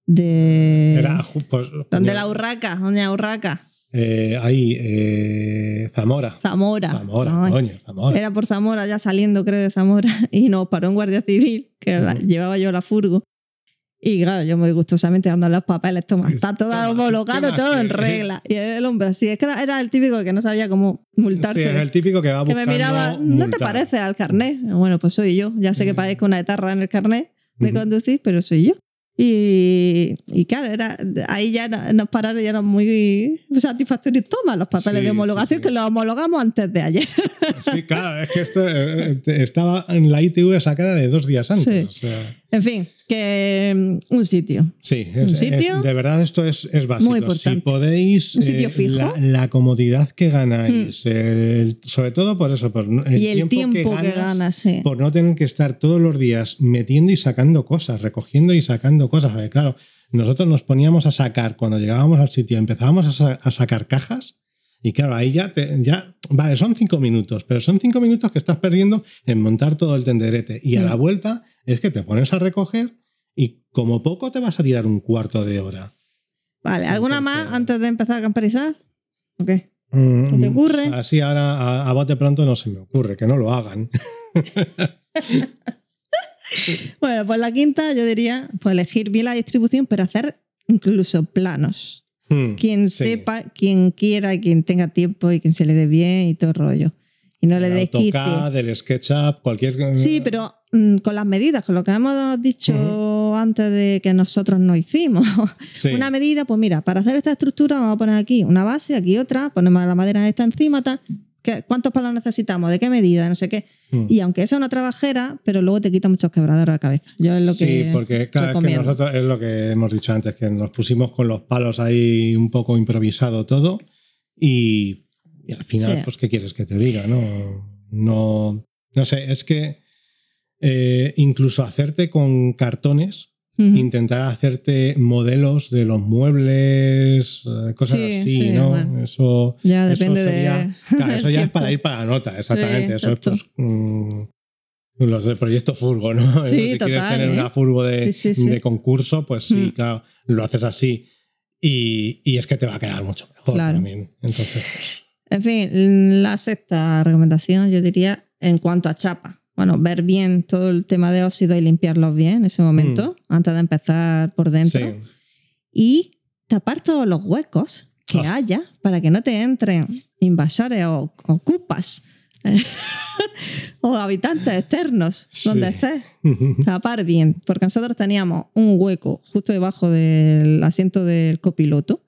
de Era. Pues, donde la urraca donde la urraca eh, ahí, eh, Zamora. Zamora Zamora, Ay, coño, Zamora. era por Zamora ya saliendo creo de Zamora y nos paró un guardia civil que la- llevaba yo la furgo y claro, yo muy gustosamente dando los papeles, toma, está todo Toma, homologado, ¿qué más todo en regla. Y el hombre así, es que era, era el típico que no sabía cómo Sí, multarte. es el típico que va que me buscando miraba, ¿no te parece al carnet? Bueno, pues soy yo. Ya sé que padezco una etarra en el carnet de conducir, pero soy yo. Y, y claro, era, ahí ya no- nos pararon y eran muy satisfactorios. Toma los papeles Sí, de homologación sí, sí. que los homologamos antes de ayer. Sí, claro, es que esto eh, eh, estaba en la ITV sacada de dos días antes. Sí. o sea, en fin, que mm, un sitio. sí, ¿Un es- sitio? es- de verdad esto es, es básico. Muy importante. Si podéis, ¿Un sitio eh, fijo? La, la comodidad que ganáis, el- sobre todo por eso, por el, y el tiempo, que, ganas, ganas, sí. por no tener que estar todos los días metiendo y sacando cosas, recogiendo y sacando cosas. Claro, nosotros nos poníamos a sacar, cuando llegábamos al sitio, empezábamos a, sa- a sacar cajas. Y claro, ahí ya, te- ya, vale, son cinco minutos, pero son cinco minutos que estás perdiendo en montar todo el tenderete. Y a Mm. la vuelta es que te pones a recoger y como poco te vas a tirar un cuarto de hora. Vale, ¿alguna Entonces- más antes de empezar a camperizar? ¿O qué? Mm, te ocurre? Así ahora a, a bote pronto no se me ocurre, que no lo hagan. Bueno, pues la quinta yo diría, pues elegir bien la distribución, pero hacer incluso planos. Hmm, Quien sí. sepa, quien quiera, quien tenga tiempo y quien se le dé bien y todo el rollo. Y no le El desquicie. AutoCAD, el SketchUp, cualquier. Sí, pero mm, con las medidas, con lo que hemos dicho antes de que nosotros no hicimos. Sí. Una medida, pues mira, para hacer esta estructura vamos a poner aquí una base, aquí otra, ponemos la madera esta encima, tal. ¿Qué- ¿Cuántos palos necesitamos? ¿De qué medida? No sé qué. Hmm. Y aunque eso no trabajera, pero luego te quita muchos quebradores de cabeza. Yo es lo que sí, porque claro, es que nosotros es lo que hemos dicho antes, que nos pusimos con los palos ahí un poco improvisado todo y, y al final, Sí. pues, ¿qué quieres que te diga? No, no, no sé, es que eh, incluso hacerte con cartones, intentar hacerte modelos de los muebles, eh, cosas Sí, así, sí, ¿no? bueno. Eso, Ya eso depende sería- de. Claro, eso ya es para ir para la nota, exactamente. Sí, eso es pues, mm, los de proyecto Furgo, ¿no? Sí, si quieres total, tener ¿eh? una Furgo de, Sí, sí, sí. de concurso, pues sí, Mm. claro, lo haces así. Y, y es que te va a quedar mucho mejor Claro. también. Entonces, pues, En fin, la sexta recomendación, yo diría, en cuanto a chapa. Bueno, ver bien todo el tema de óxido y limpiarlos bien en ese momento, antes de empezar por dentro. Mm. sí. Y tapar todos los huecos que Ah. haya para que no te entren invasores o ocupas o habitantes externos Sí. donde estés. Tapar bien, porque nosotros teníamos un hueco justo debajo del asiento del copiloto.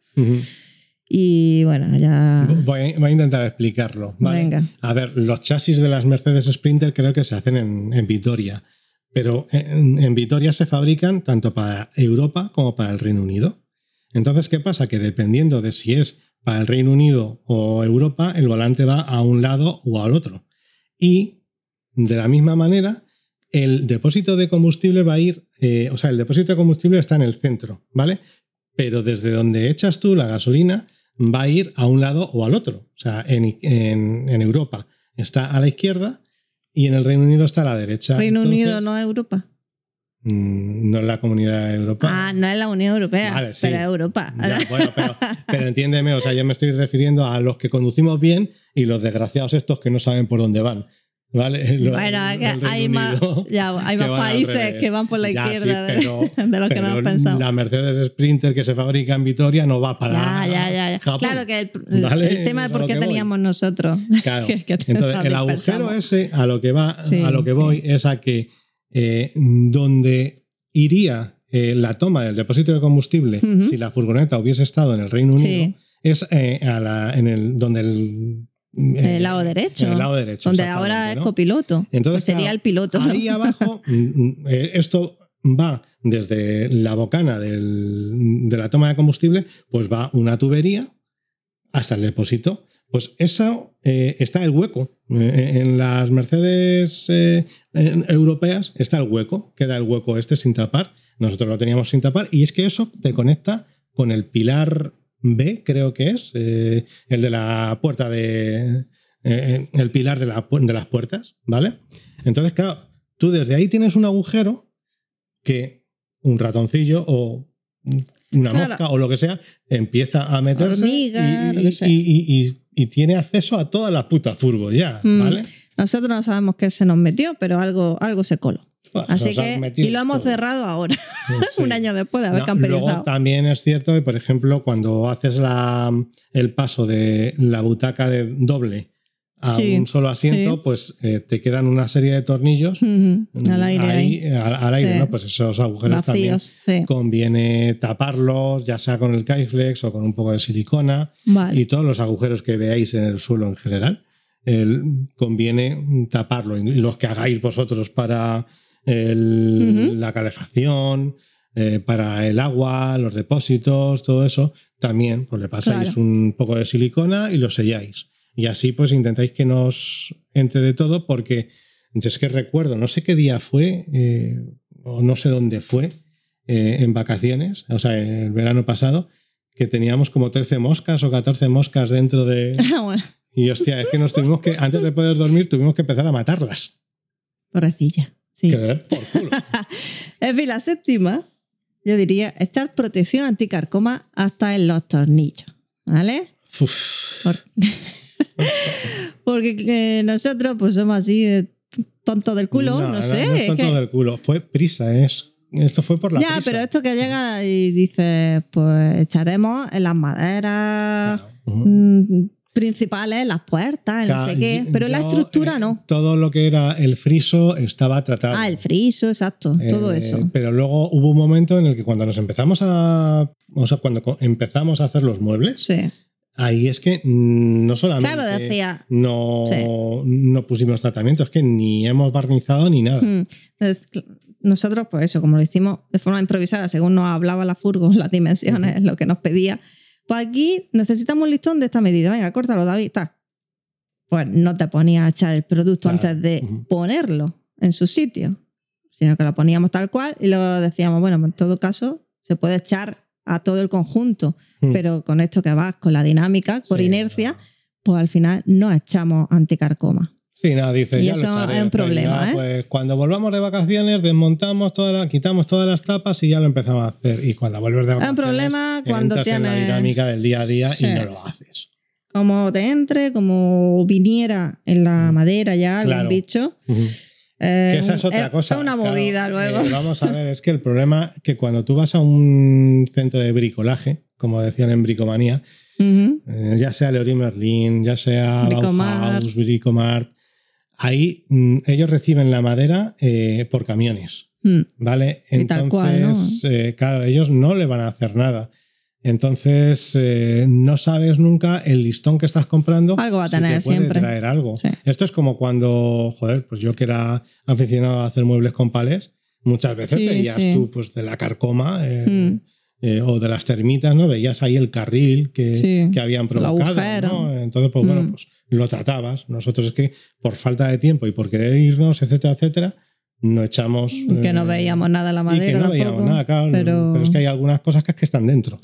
Y bueno, ya. Voy, a, voy a intentar explicarlo. ¿vale? Venga. A ver, los chasis de las Mercedes Sprinter creo que se hacen en, en Vitoria, pero en, en Vitoria se fabrican tanto para Europa como para el Reino Unido. Entonces, ¿qué pasa? Que dependiendo de si es para el Reino Unido o Europa, el volante va a un lado o al otro. Y de la misma manera, el depósito de combustible va a ir, eh, o sea, el depósito de combustible está en el centro, ¿vale? Pero desde donde echas tú la gasolina va a ir a un lado o al otro. O sea, en, en- en Europa está a la izquierda y en el Reino Unido está a la derecha. Reino Entonces, Unido no Europa. mm, no es la comunidad europea. Ah, no es la Unión Europea, Vale, sí. pero es Europa. Ya, bueno, pero, pero entiéndeme, o sea, yo me estoy refiriendo a los que conducimos bien y los desgraciados estos que no saben por dónde van. ¿Vale? Bueno, hay más, ya, hay más países que van por la Ya, izquierda de- pero- de, lo que no pensado. La Mercedes Sprinter que se fabrica en Vitoria no va para Ya, ya. Japón. Claro que el, el- Vale, el tema es por qué voy. teníamos nosotros. Claro. que- que Entonces, el agujero ese a lo que va, Sí, a lo que sí. voy es a que eh, donde iría eh, la toma del depósito de combustible si la furgoneta hubiese estado en el Reino Unido es eh, a la- en el donde el, eh, el lado derecho. en el lado derecho, donde ahora es copiloto. Entonces, pues sería claro, el piloto. ¿no? Ahí abajo, mm, mm, eh, esto va desde la bocana del- de la toma de combustible, pues va una tubería hasta el depósito. Pues eso eh, está el hueco. Eh, en las Mercedes eh, europeas está el hueco, queda el hueco este sin tapar. Nosotros lo teníamos sin tapar y es que eso te conecta con el pilar B, creo que es, eh, el de la puerta de... eh, el pilar de, la de las puertas, ¿vale? Entonces, claro, tú desde ahí tienes un agujero que un ratoncillo o una Claro. mosca o lo que sea empieza a meterse Hormiga, y, tiene acceso a toda la puta furgo ya, Mm. ¿vale? Nosotros no sabemos qué se nos metió, pero algo, algo se coló. Bueno, Así que, y lo hemos todo. cerrado ahora, Sí. un año después de haber No, camperizado. luego también es cierto que, por ejemplo, cuando haces la, el paso de la butaca de doble a Sí, un solo asiento, sí. pues eh, te quedan una serie de tornillos Ujú, al mm, aire ahí, ahí. al, al aire, Sí. ¿no? Pues esos agujeros también Vacíos. Sí. conviene taparlos, ya sea con el Kyflex o con un poco de silicona Vale. y todos los agujeros que veáis en el suelo en general. conviene taparlo y los que hagáis vosotros para el- la calefacción, eh, para el agua, los depósitos, todo eso, también pues le pasáis Claro. un poco de silicona y lo selláis. Y así pues intentáis que nos entre de todo porque es que recuerdo, no sé qué día fue eh, o no sé dónde fue eh, en vacaciones, o sea, el verano pasado, que teníamos como 13 moscas o 14 moscas dentro de... Ah, bueno, Y hostia, es que nos tuvimos que, antes de poder dormir, tuvimos que empezar a matarlas. pobrecilla. Sí. Que por culo. En fin, la séptima, yo diría echar protección anticarcoma hasta en los tornillos. ¿Vale? Uf. Por- Porque eh, nosotros pues somos así tontos del culo, no, sé. No, es que- del culo. Fue prisa, es. Esto fue por la ya, prisa. pero esto que llega y dice, pues echaremos en las maderas Claro. Principales, las puertas, no sé qué, yo- pero la yo, estructura eh, no. Todo lo que era el friso estaba tratado. Ah, el friso, exacto, todo Eh, eso. Pero luego hubo un momento en el que cuando nos empezamos a. O sea, cuando empezamos a hacer los muebles, Sí. ahí es que no solamente. Claro, decía, No, Sí. no pusimos tratamiento, es que ni hemos barnizado ni nada. Mm. Nosotros, pues eso, como lo hicimos de forma improvisada, según nos hablaba la furgo, las dimensiones, lo que nos pedía, pues aquí necesitamos un listón de esta medida. Venga, córtalo, David. ta. Pues no te ponías a echar el producto Claro. antes de ponerlo en su sitio, sino que lo poníamos tal cual y luego decíamos, bueno, en todo caso, se puede echar a todo el conjunto, Mm. pero con esto que vas, con la dinámica, por Sí, inercia, pues al final no echamos anticarcoma. Sí, nada, dice. Y ya eso es un problema, ya, ¿eh? Pues cuando volvamos de vacaciones, desmontamos todas las, quitamos todas las tapas y ya lo empezamos a hacer. Y cuando vuelves de Es un vacaciones, problema cuando en la tienes... dinámica del día a día Sí. y no lo haces. como te entre, como viniera en la madera ya algún Mm. Claro. bicho. Eh, Que esa es otra es cosa. una claro, movida luego. eh, vamos a ver, es que el problema que cuando tú vas a un centro de bricolaje, como decían en Bricomanía, eh, ya sea Leroy Merlin, ya sea Bricomart. Bauhaus, Bricomart, ahí mm, ellos reciben la madera eh, por camiones. Mm. ¿Vale? Tal cual, ¿no? eh, claro, ellos no le van a hacer nada. Entonces, eh, no sabes nunca el listón que estás comprando. Algo va a si te tener puede siempre. traer algo. Sí. Esto es como cuando, joder, pues yo que era aficionado a hacer muebles con palés, muchas veces Sí, veías sí. tú pues de la carcoma Mm. Eh, o de las termitas, ¿no? Veías ahí el carril que, Sí, que habían provocado. ¿no? Entonces, pues bueno, Mm. pues lo tratabas. Nosotros es que por falta de tiempo y por querer irnos, etcétera, etcétera, no echamos. que no eh, veíamos nada la y madera que no tampoco. veíamos nada, claro. pero- Pero... es que hay algunas cosas que es que están dentro.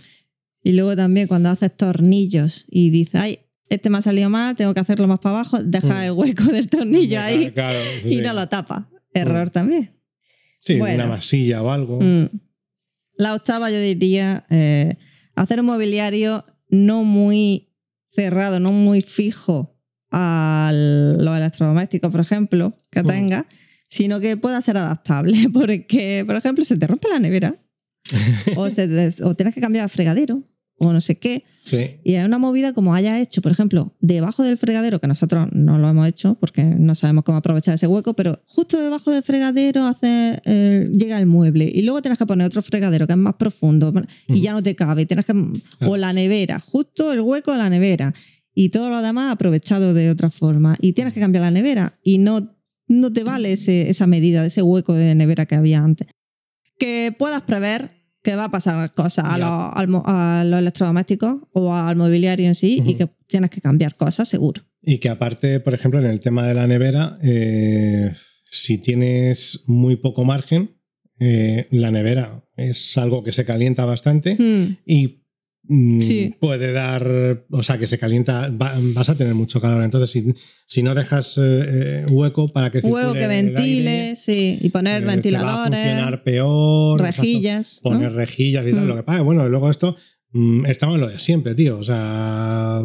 Y luego también cuando haces tornillos y dices, ay, este me ha salido mal, tengo que hacerlo más para abajo, deja Mm. el hueco del tornillo ahí Claro, y sí. no lo tapa. Error también. Sí, Bueno. una masilla o algo. Mm. La octava yo diría eh, hacer un mobiliario no muy cerrado, no muy fijo a los electrodomésticos, por ejemplo, que Mm. tenga, sino que pueda ser adaptable. Porque, por ejemplo, se te rompe la nevera o, se te- o tienes que cambiar el fregadero o no sé qué. Sí. Y es una movida como haya hecho, por ejemplo, debajo del fregadero, que nosotros no lo hemos hecho porque no sabemos cómo aprovechar ese hueco, pero justo debajo del fregadero hace, eh, llega el mueble y luego tienes que poner otro fregadero que es más profundo y ya no te cabe. Tienes que. O la nevera, justo el hueco de la nevera y todo lo demás aprovechado de otra forma. Y tienes que cambiar la nevera y no, no te vale ese- esa medida de ese hueco de nevera que había antes. Que puedas prever que va a pasar cosas a, los, al a los electrodomésticos o al mobiliario en sí y que tienes que cambiar cosas, seguro. Y que aparte, por ejemplo, en el tema de la nevera, eh, si tienes muy poco margen, eh, la nevera es algo que se calienta bastante Hmm. y Sí. puede dar, o sea, que se calienta, va- vas a tener mucho calor. Entonces, si, si no dejas eh, hueco para que circule que ventile, aire, sí, y poner eh, te va a ventiladores, funcionar peor. rejillas. poner rejillas y tal. Mm. Lo que pasa, bueno, luego esto mm, estamos en lo de siempre, tío. O sea,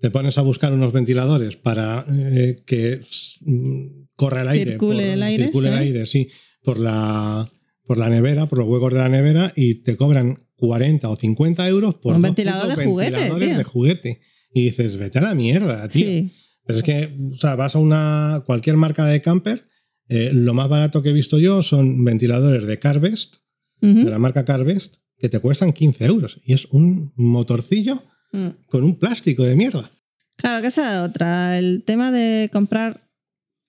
te pones a buscar unos ventiladores para eh, que mm, corra el aire. Circule el aire, circule el aire, sí, por la, por la nevera, por los huecos de la nevera y te cobran 40 o 50 euros por Un ventilador de juguete, ventiladores tío. de juguete. Y dices, vete a la mierda, tío. Sí. Pero es que, o sea, vas a una cualquier marca de camper, eh, lo más barato que he visto yo son ventiladores de Carvest, de la marca Carvest, que te cuestan 15 euros. Y es un motorcillo Mm. con un plástico de mierda. Claro, que esa es otra. El tema de comprar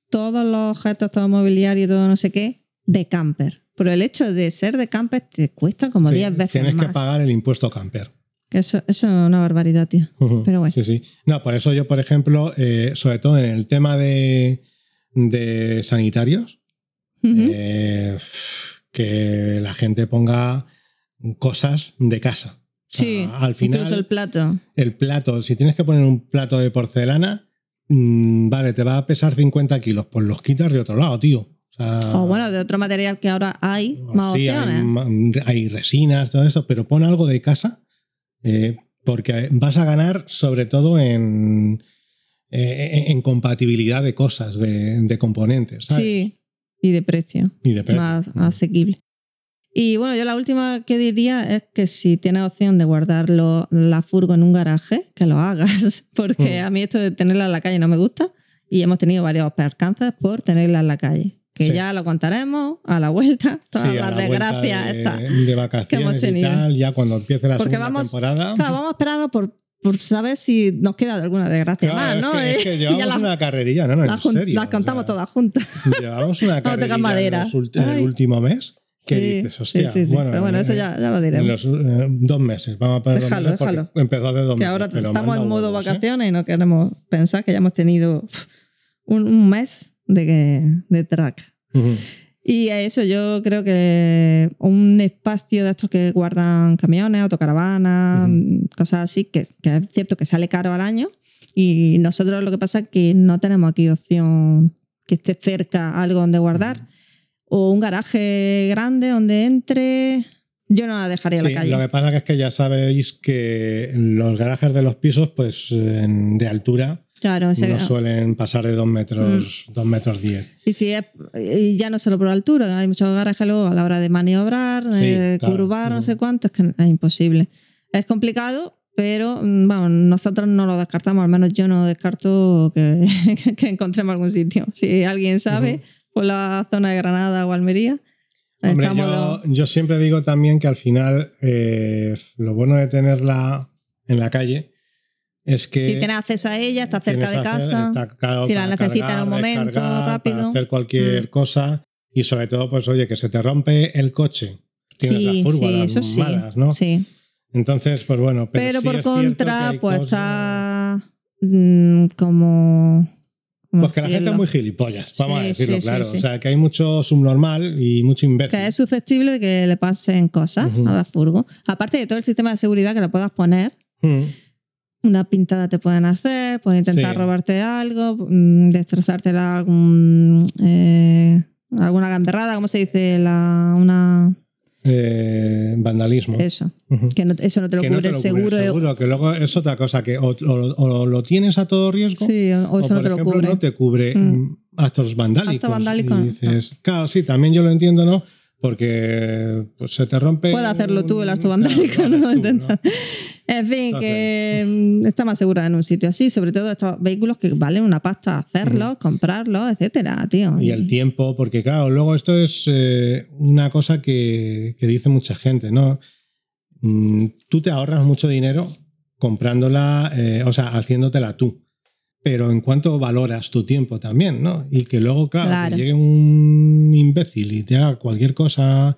todos los objetos, todo mobiliario, todo no sé qué, de camper. Pero el hecho de ser de camper te cuesta como Sí, 10 veces Tienes más. que pagar el impuesto camper. Eso, eso es una barbaridad, tío. Pero bueno. Sí, sí. No, por eso yo, por ejemplo, eh, sobre todo en el tema de, de sanitarios, eh, que la gente ponga cosas de casa. O sea, sí, al final, incluso el plato. el plato, si tienes que poner un plato de porcelana, mm, vale, te va a pesar 50 kilos, pues los quitas de otro lado, tío. O, sea, O bueno, de otro material que ahora hay más sí, opciones. hay, hay resinas, todo eso, pero pon algo de casa, eh, porque vas a ganar sobre todo en, eh, en compatibilidad de cosas, de, de componentes, ¿sabes? Sí, y de precio. Y de precio. más asequible. Y bueno, yo la última que diría es que si tienes opción de guardarlo la furgo en un garaje, que lo hagas, porque Mm. a mí esto de tenerla en la calle no me gusta y hemos tenido varios percances por tenerla en la calle. Que Sí. ya lo contaremos a la vuelta, todas Sí, las la desgracias de, estas. de vacaciones hemos y tenido. tal, ya cuando empiece la Porque segunda vamos- temporada. Claro, vamos a esperarnos por, por saber si nos queda alguna desgracia Claro, más, ¿no? es, que, es que Y llevamos ya las, una carrerilla, no, no, las en las o contamos sea, todas juntas. Llevamos una carrerilla en, los en el último mes que Sí, dices, hostia, sí, sí. bueno, Pero bueno, eso eh, ya, ya lo en diremos. los eh, dos meses, vamos a poner dos Déjalo, meses porque déjalo. empezó hace dos que meses. ahora pero estamos en modo huevos, ¿eh? vacaciones y no queremos pensar que ya hemos tenido un, un mes de, de track. Y a eso yo creo que un espacio de estos que guardan camiones, autocaravanas, Ujú. cosas así, que, que es cierto que sale caro al año. Y nosotros lo que pasa es que no tenemos aquí opción que esté cerca algo donde guardar. O un garaje grande donde entre. Yo no la dejaría en Sí, la calle. Lo que pasa es que ya sabéis que los garajes de los pisos, pues en- de altura, Claro, ese- no suelen pasar de dos metros, Mm. dos metros diez. Y si es, ya no solo por altura, hay muchos garajes luego a la hora de maniobrar, de Sí, claro. curvar, no Ujú. sé cuánto, es que es imposible. Es complicado, pero mm, vamos, nosotros no lo descartamos, al menos yo no descarto que, que encontremos algún sitio. Si alguien sabe, Ujú. por la zona de Granada o Almería, Hombre, yo, yo siempre digo también que al final eh, lo bueno de tenerla en la calle es que si tienes acceso a ella, está cerca de casa. claro si la necesitas en un momento, rápido. Para hacer cualquier Mm. cosa y sobre todo, pues oye, que se te rompe el coche tienes sí, las sí, las eso sí. malas, ¿no? Sí. Entonces, pues bueno, pero, Pero, por contra, pues cosas- está mm, como. ¿cómo Pues que la gente es muy gilipollas, vamos Sí, a decirlo sí, claro. sí. O sea, que hay mucho subnormal y mucho imbécil. que es susceptible de que le pasen cosas Ujú. a la furgo. Aparte de todo el sistema de seguridad que le puedas poner, Mm. Una pintada te pueden hacer, pueden intentar Sí. robarte algo, mm, destrozártela algún, eh, alguna gamberrada, ¿cómo se dice? La, una, Eh, vandalismo. eso, que no- eso no te lo Que cubre no te el lo cubre seguro. seguro, que luego es otra cosa, que o, o- o lo tienes a todo riesgo, Sí, o, o eso no te lo ejemplo, cubre. no te cubre Mm. mm, actos vandálicos. Acto vandálico, Y dices, Claro, sí, también yo lo entiendo, ¿no? Porque pues, se te rompe. Puede hacerlo tú el acto vandálico, lo ¿no? tú, Intenta- En fin, que mm, está más segura en un sitio así, sobre todo estos vehículos que valen una pasta hacerlos, comprarlos, etcétera, tío. Y el tiempo, porque claro, luego esto es eh, una cosa que, que dice mucha gente, ¿no? Mm, tú te ahorras mucho dinero comprándola, eh, o sea, haciéndotela tú. Pero en cuanto valoras tu tiempo también, ¿no? Y que luego, claro, Claro. que llegue un imbécil y te haga cualquier cosa,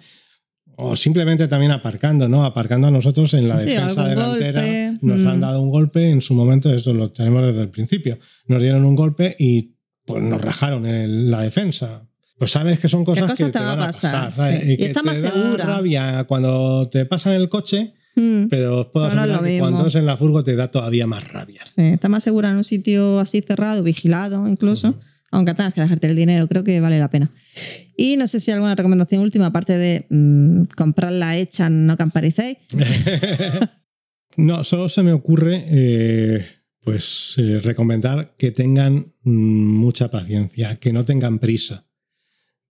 o simplemente también aparcando, ¿no? Aparcando a nosotros en la Sí, defensa delantera. golpe, Nos mm. han dado un golpe en su momento, esto lo tenemos desde el principio. Nos dieron un golpe y pues nos rajaron el- la defensa. Pues sabes que son cosas, cosas que te te va van a pasar, pasar. sí. Y que está te más da segura. rabia cuando te pasan el coche, Mm. pero puedo no es cuando es en la furgo te da todavía más rabia. Sí, está más segura en un sitio así cerrado, vigilado incluso. Ujú. Aunque tengas que dejarte el dinero, creo que vale la pena. Y no sé si alguna recomendación última, aparte de mm, comprarla hecha, no camparicéis. no, solo se me ocurre eh, pues eh, recomendar que tengan mm, mucha paciencia, que no tengan prisa.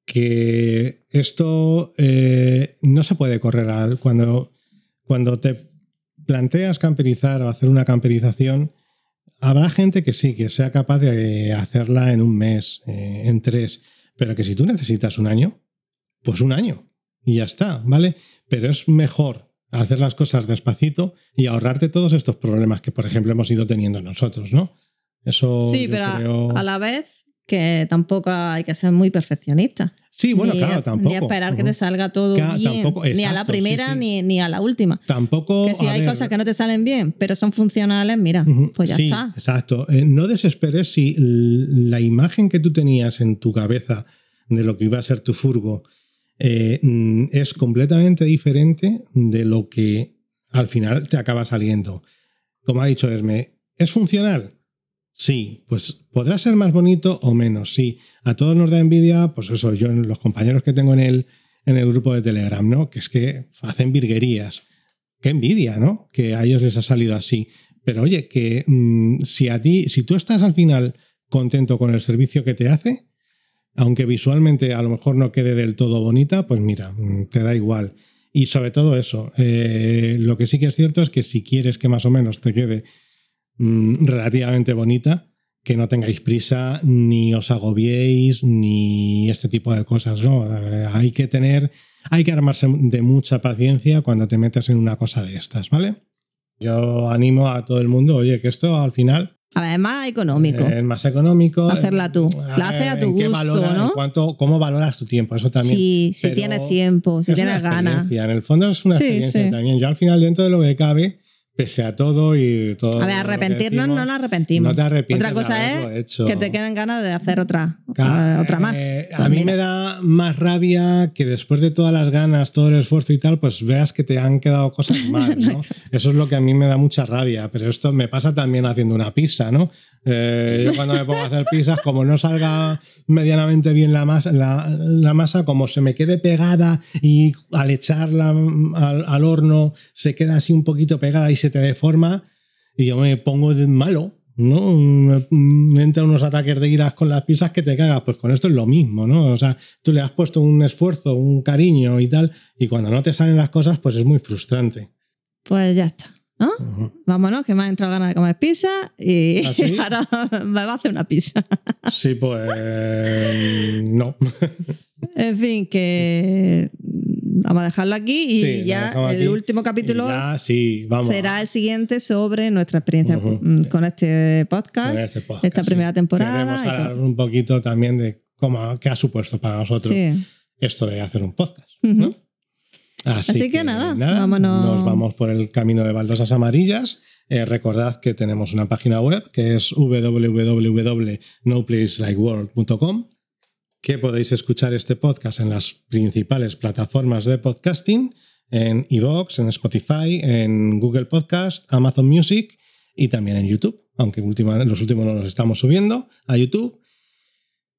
Que esto eh, no se puede correr al, cuando, cuando te planteas camperizar o hacer una camperización. Habrá gente que sí, que sea capaz de hacerla en un mes, eh, en tres, pero que si tú necesitas un año, pues un año y ya está, ¿vale? Pero es mejor hacer las cosas despacito y ahorrarte todos estos problemas que, por ejemplo, hemos ido teniendo nosotros, ¿no? Eso Sí, pero creo- a la vez que tampoco hay que ser muy perfeccionista. Sí, bueno, ni, claro, tampoco. Ni esperar que te salga todo Claro, bien. tampoco, ni a la sí, primera sí. Ni, ni a la última. Tampoco. Que si hay ver, cosas que no te salen bien, pero son funcionales, mira, pues ya sí, está. Exacto. Eh, no desesperes si la imagen que tú tenías en tu cabeza de lo que iba a ser tu furgo eh, mm, es completamente diferente de lo que al final te acaba saliendo. Como ha dicho Esme, ¿es funcional? Sí, pues podrá ser más bonito o menos, sí. A todos nos da envidia, pues eso, yo, los compañeros que tengo en el, en el grupo de Telegram, ¿no? Que es que hacen virguerías. Qué envidia, ¿no? Que a ellos les ha salido así. Pero oye, que mm, si a ti, si tú estás al final contento con el servicio que te hace, aunque visualmente a lo mejor no quede del todo bonita, pues mira, mm, te da igual. Y sobre todo eso, eh, lo que sí que es cierto es que si quieres que más o menos te quede mm, relativamente bonita, que no tengáis prisa, ni os agobiéis, ni este tipo de cosas, ¿no? Eh, hay que tener, hay que armarse de mucha paciencia cuando te metes en una cosa de estas, ¿vale? Yo animo a todo el mundo, oye, que esto al final A ver, es más económico. es más económico. Hacerla tú. La haces a tu ¿En qué gusto, valora- ¿no? cuánto, ¿Cómo valoras tu tiempo? Eso también. Sí, si pero tienes tiempo, si es tienes ganas. En el fondo es una Sí, experiencia sí. también. Yo al final, dentro de lo que cabe, pese a todo y todo. A ver, arrepentirnos no decimos, nos arrepentimos. No te arrepientes Otra cosa es hecho. que te queden ganas de hacer otra, Claro, eh, otra más. eh, Pues a mí mira. me da más rabia que después de todas las ganas, todo el esfuerzo y tal, pues veas que te han quedado cosas mal, ¿no? Eso es lo que a mí me da mucha rabia, pero esto me pasa también haciendo una pizza, ¿no? Eh, yo cuando me pongo a hacer pizzas, como no salga medianamente bien la masa, la, la masa, como se me quede pegada y al echarla al, al horno se queda así un poquito pegada y se te deforma, y yo me pongo de malo, ¿no? Me, entran unos ataques de iras con las pizzas que te cagas. Pues con esto es lo mismo, ¿no? O sea, tú le has puesto un esfuerzo, un cariño y tal, y cuando no te salen las cosas, pues es muy frustrante. Pues ya está. ¿No? Vámonos, que me ha entrado ganas de comer pizza y ¿Ah, sí? ahora me va a hacer una pizza. Sí, pues no. En fin, que vamos a dejarlo aquí y Sí, ya el aquí. último capítulo Y ya, sí, vamos. será el siguiente sobre nuestra experiencia mm, con este con podcast. este podcast, esta primera temporada Queremos hablar un poquito también de cómo, qué ha supuesto para nosotros esto de hacer un podcast. ¿no? Así, que, nada, vámonos. Nos vamos por el camino de baldosas amarillas. Eh, recordad que tenemos una página web que es www.noplacelikeworld.com que podéis escuchar este podcast en las principales plataformas de podcasting, en iVoox, en Spotify, en Google Podcast, Amazon Music y también en YouTube, aunque los últimos no los estamos subiendo a YouTube.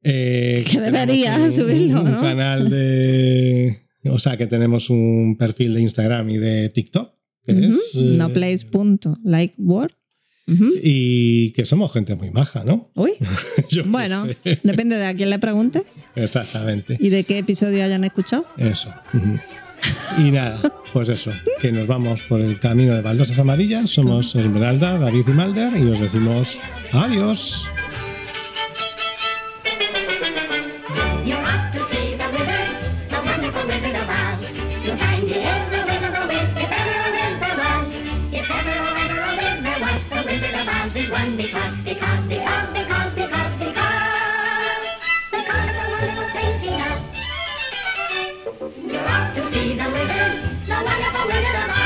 Eh, que debería subirlo, un canal de... O sea, que tenemos un perfil de Instagram y de TikTok, que es... Eh, Y que somos gente muy maja, ¿no? Uy. bueno, depende de a quién le pregunte. Exactamente. Y de qué episodio hayan escuchado. Eso. Y nada, pues eso, que nos vamos por el camino de baldosas amarillas. Somos Esmeralda, David y Malder y os decimos adiós. one because, because, because, because, because, because, because the wonderful things he does. You're off to see the wizard, the wonderful wizard of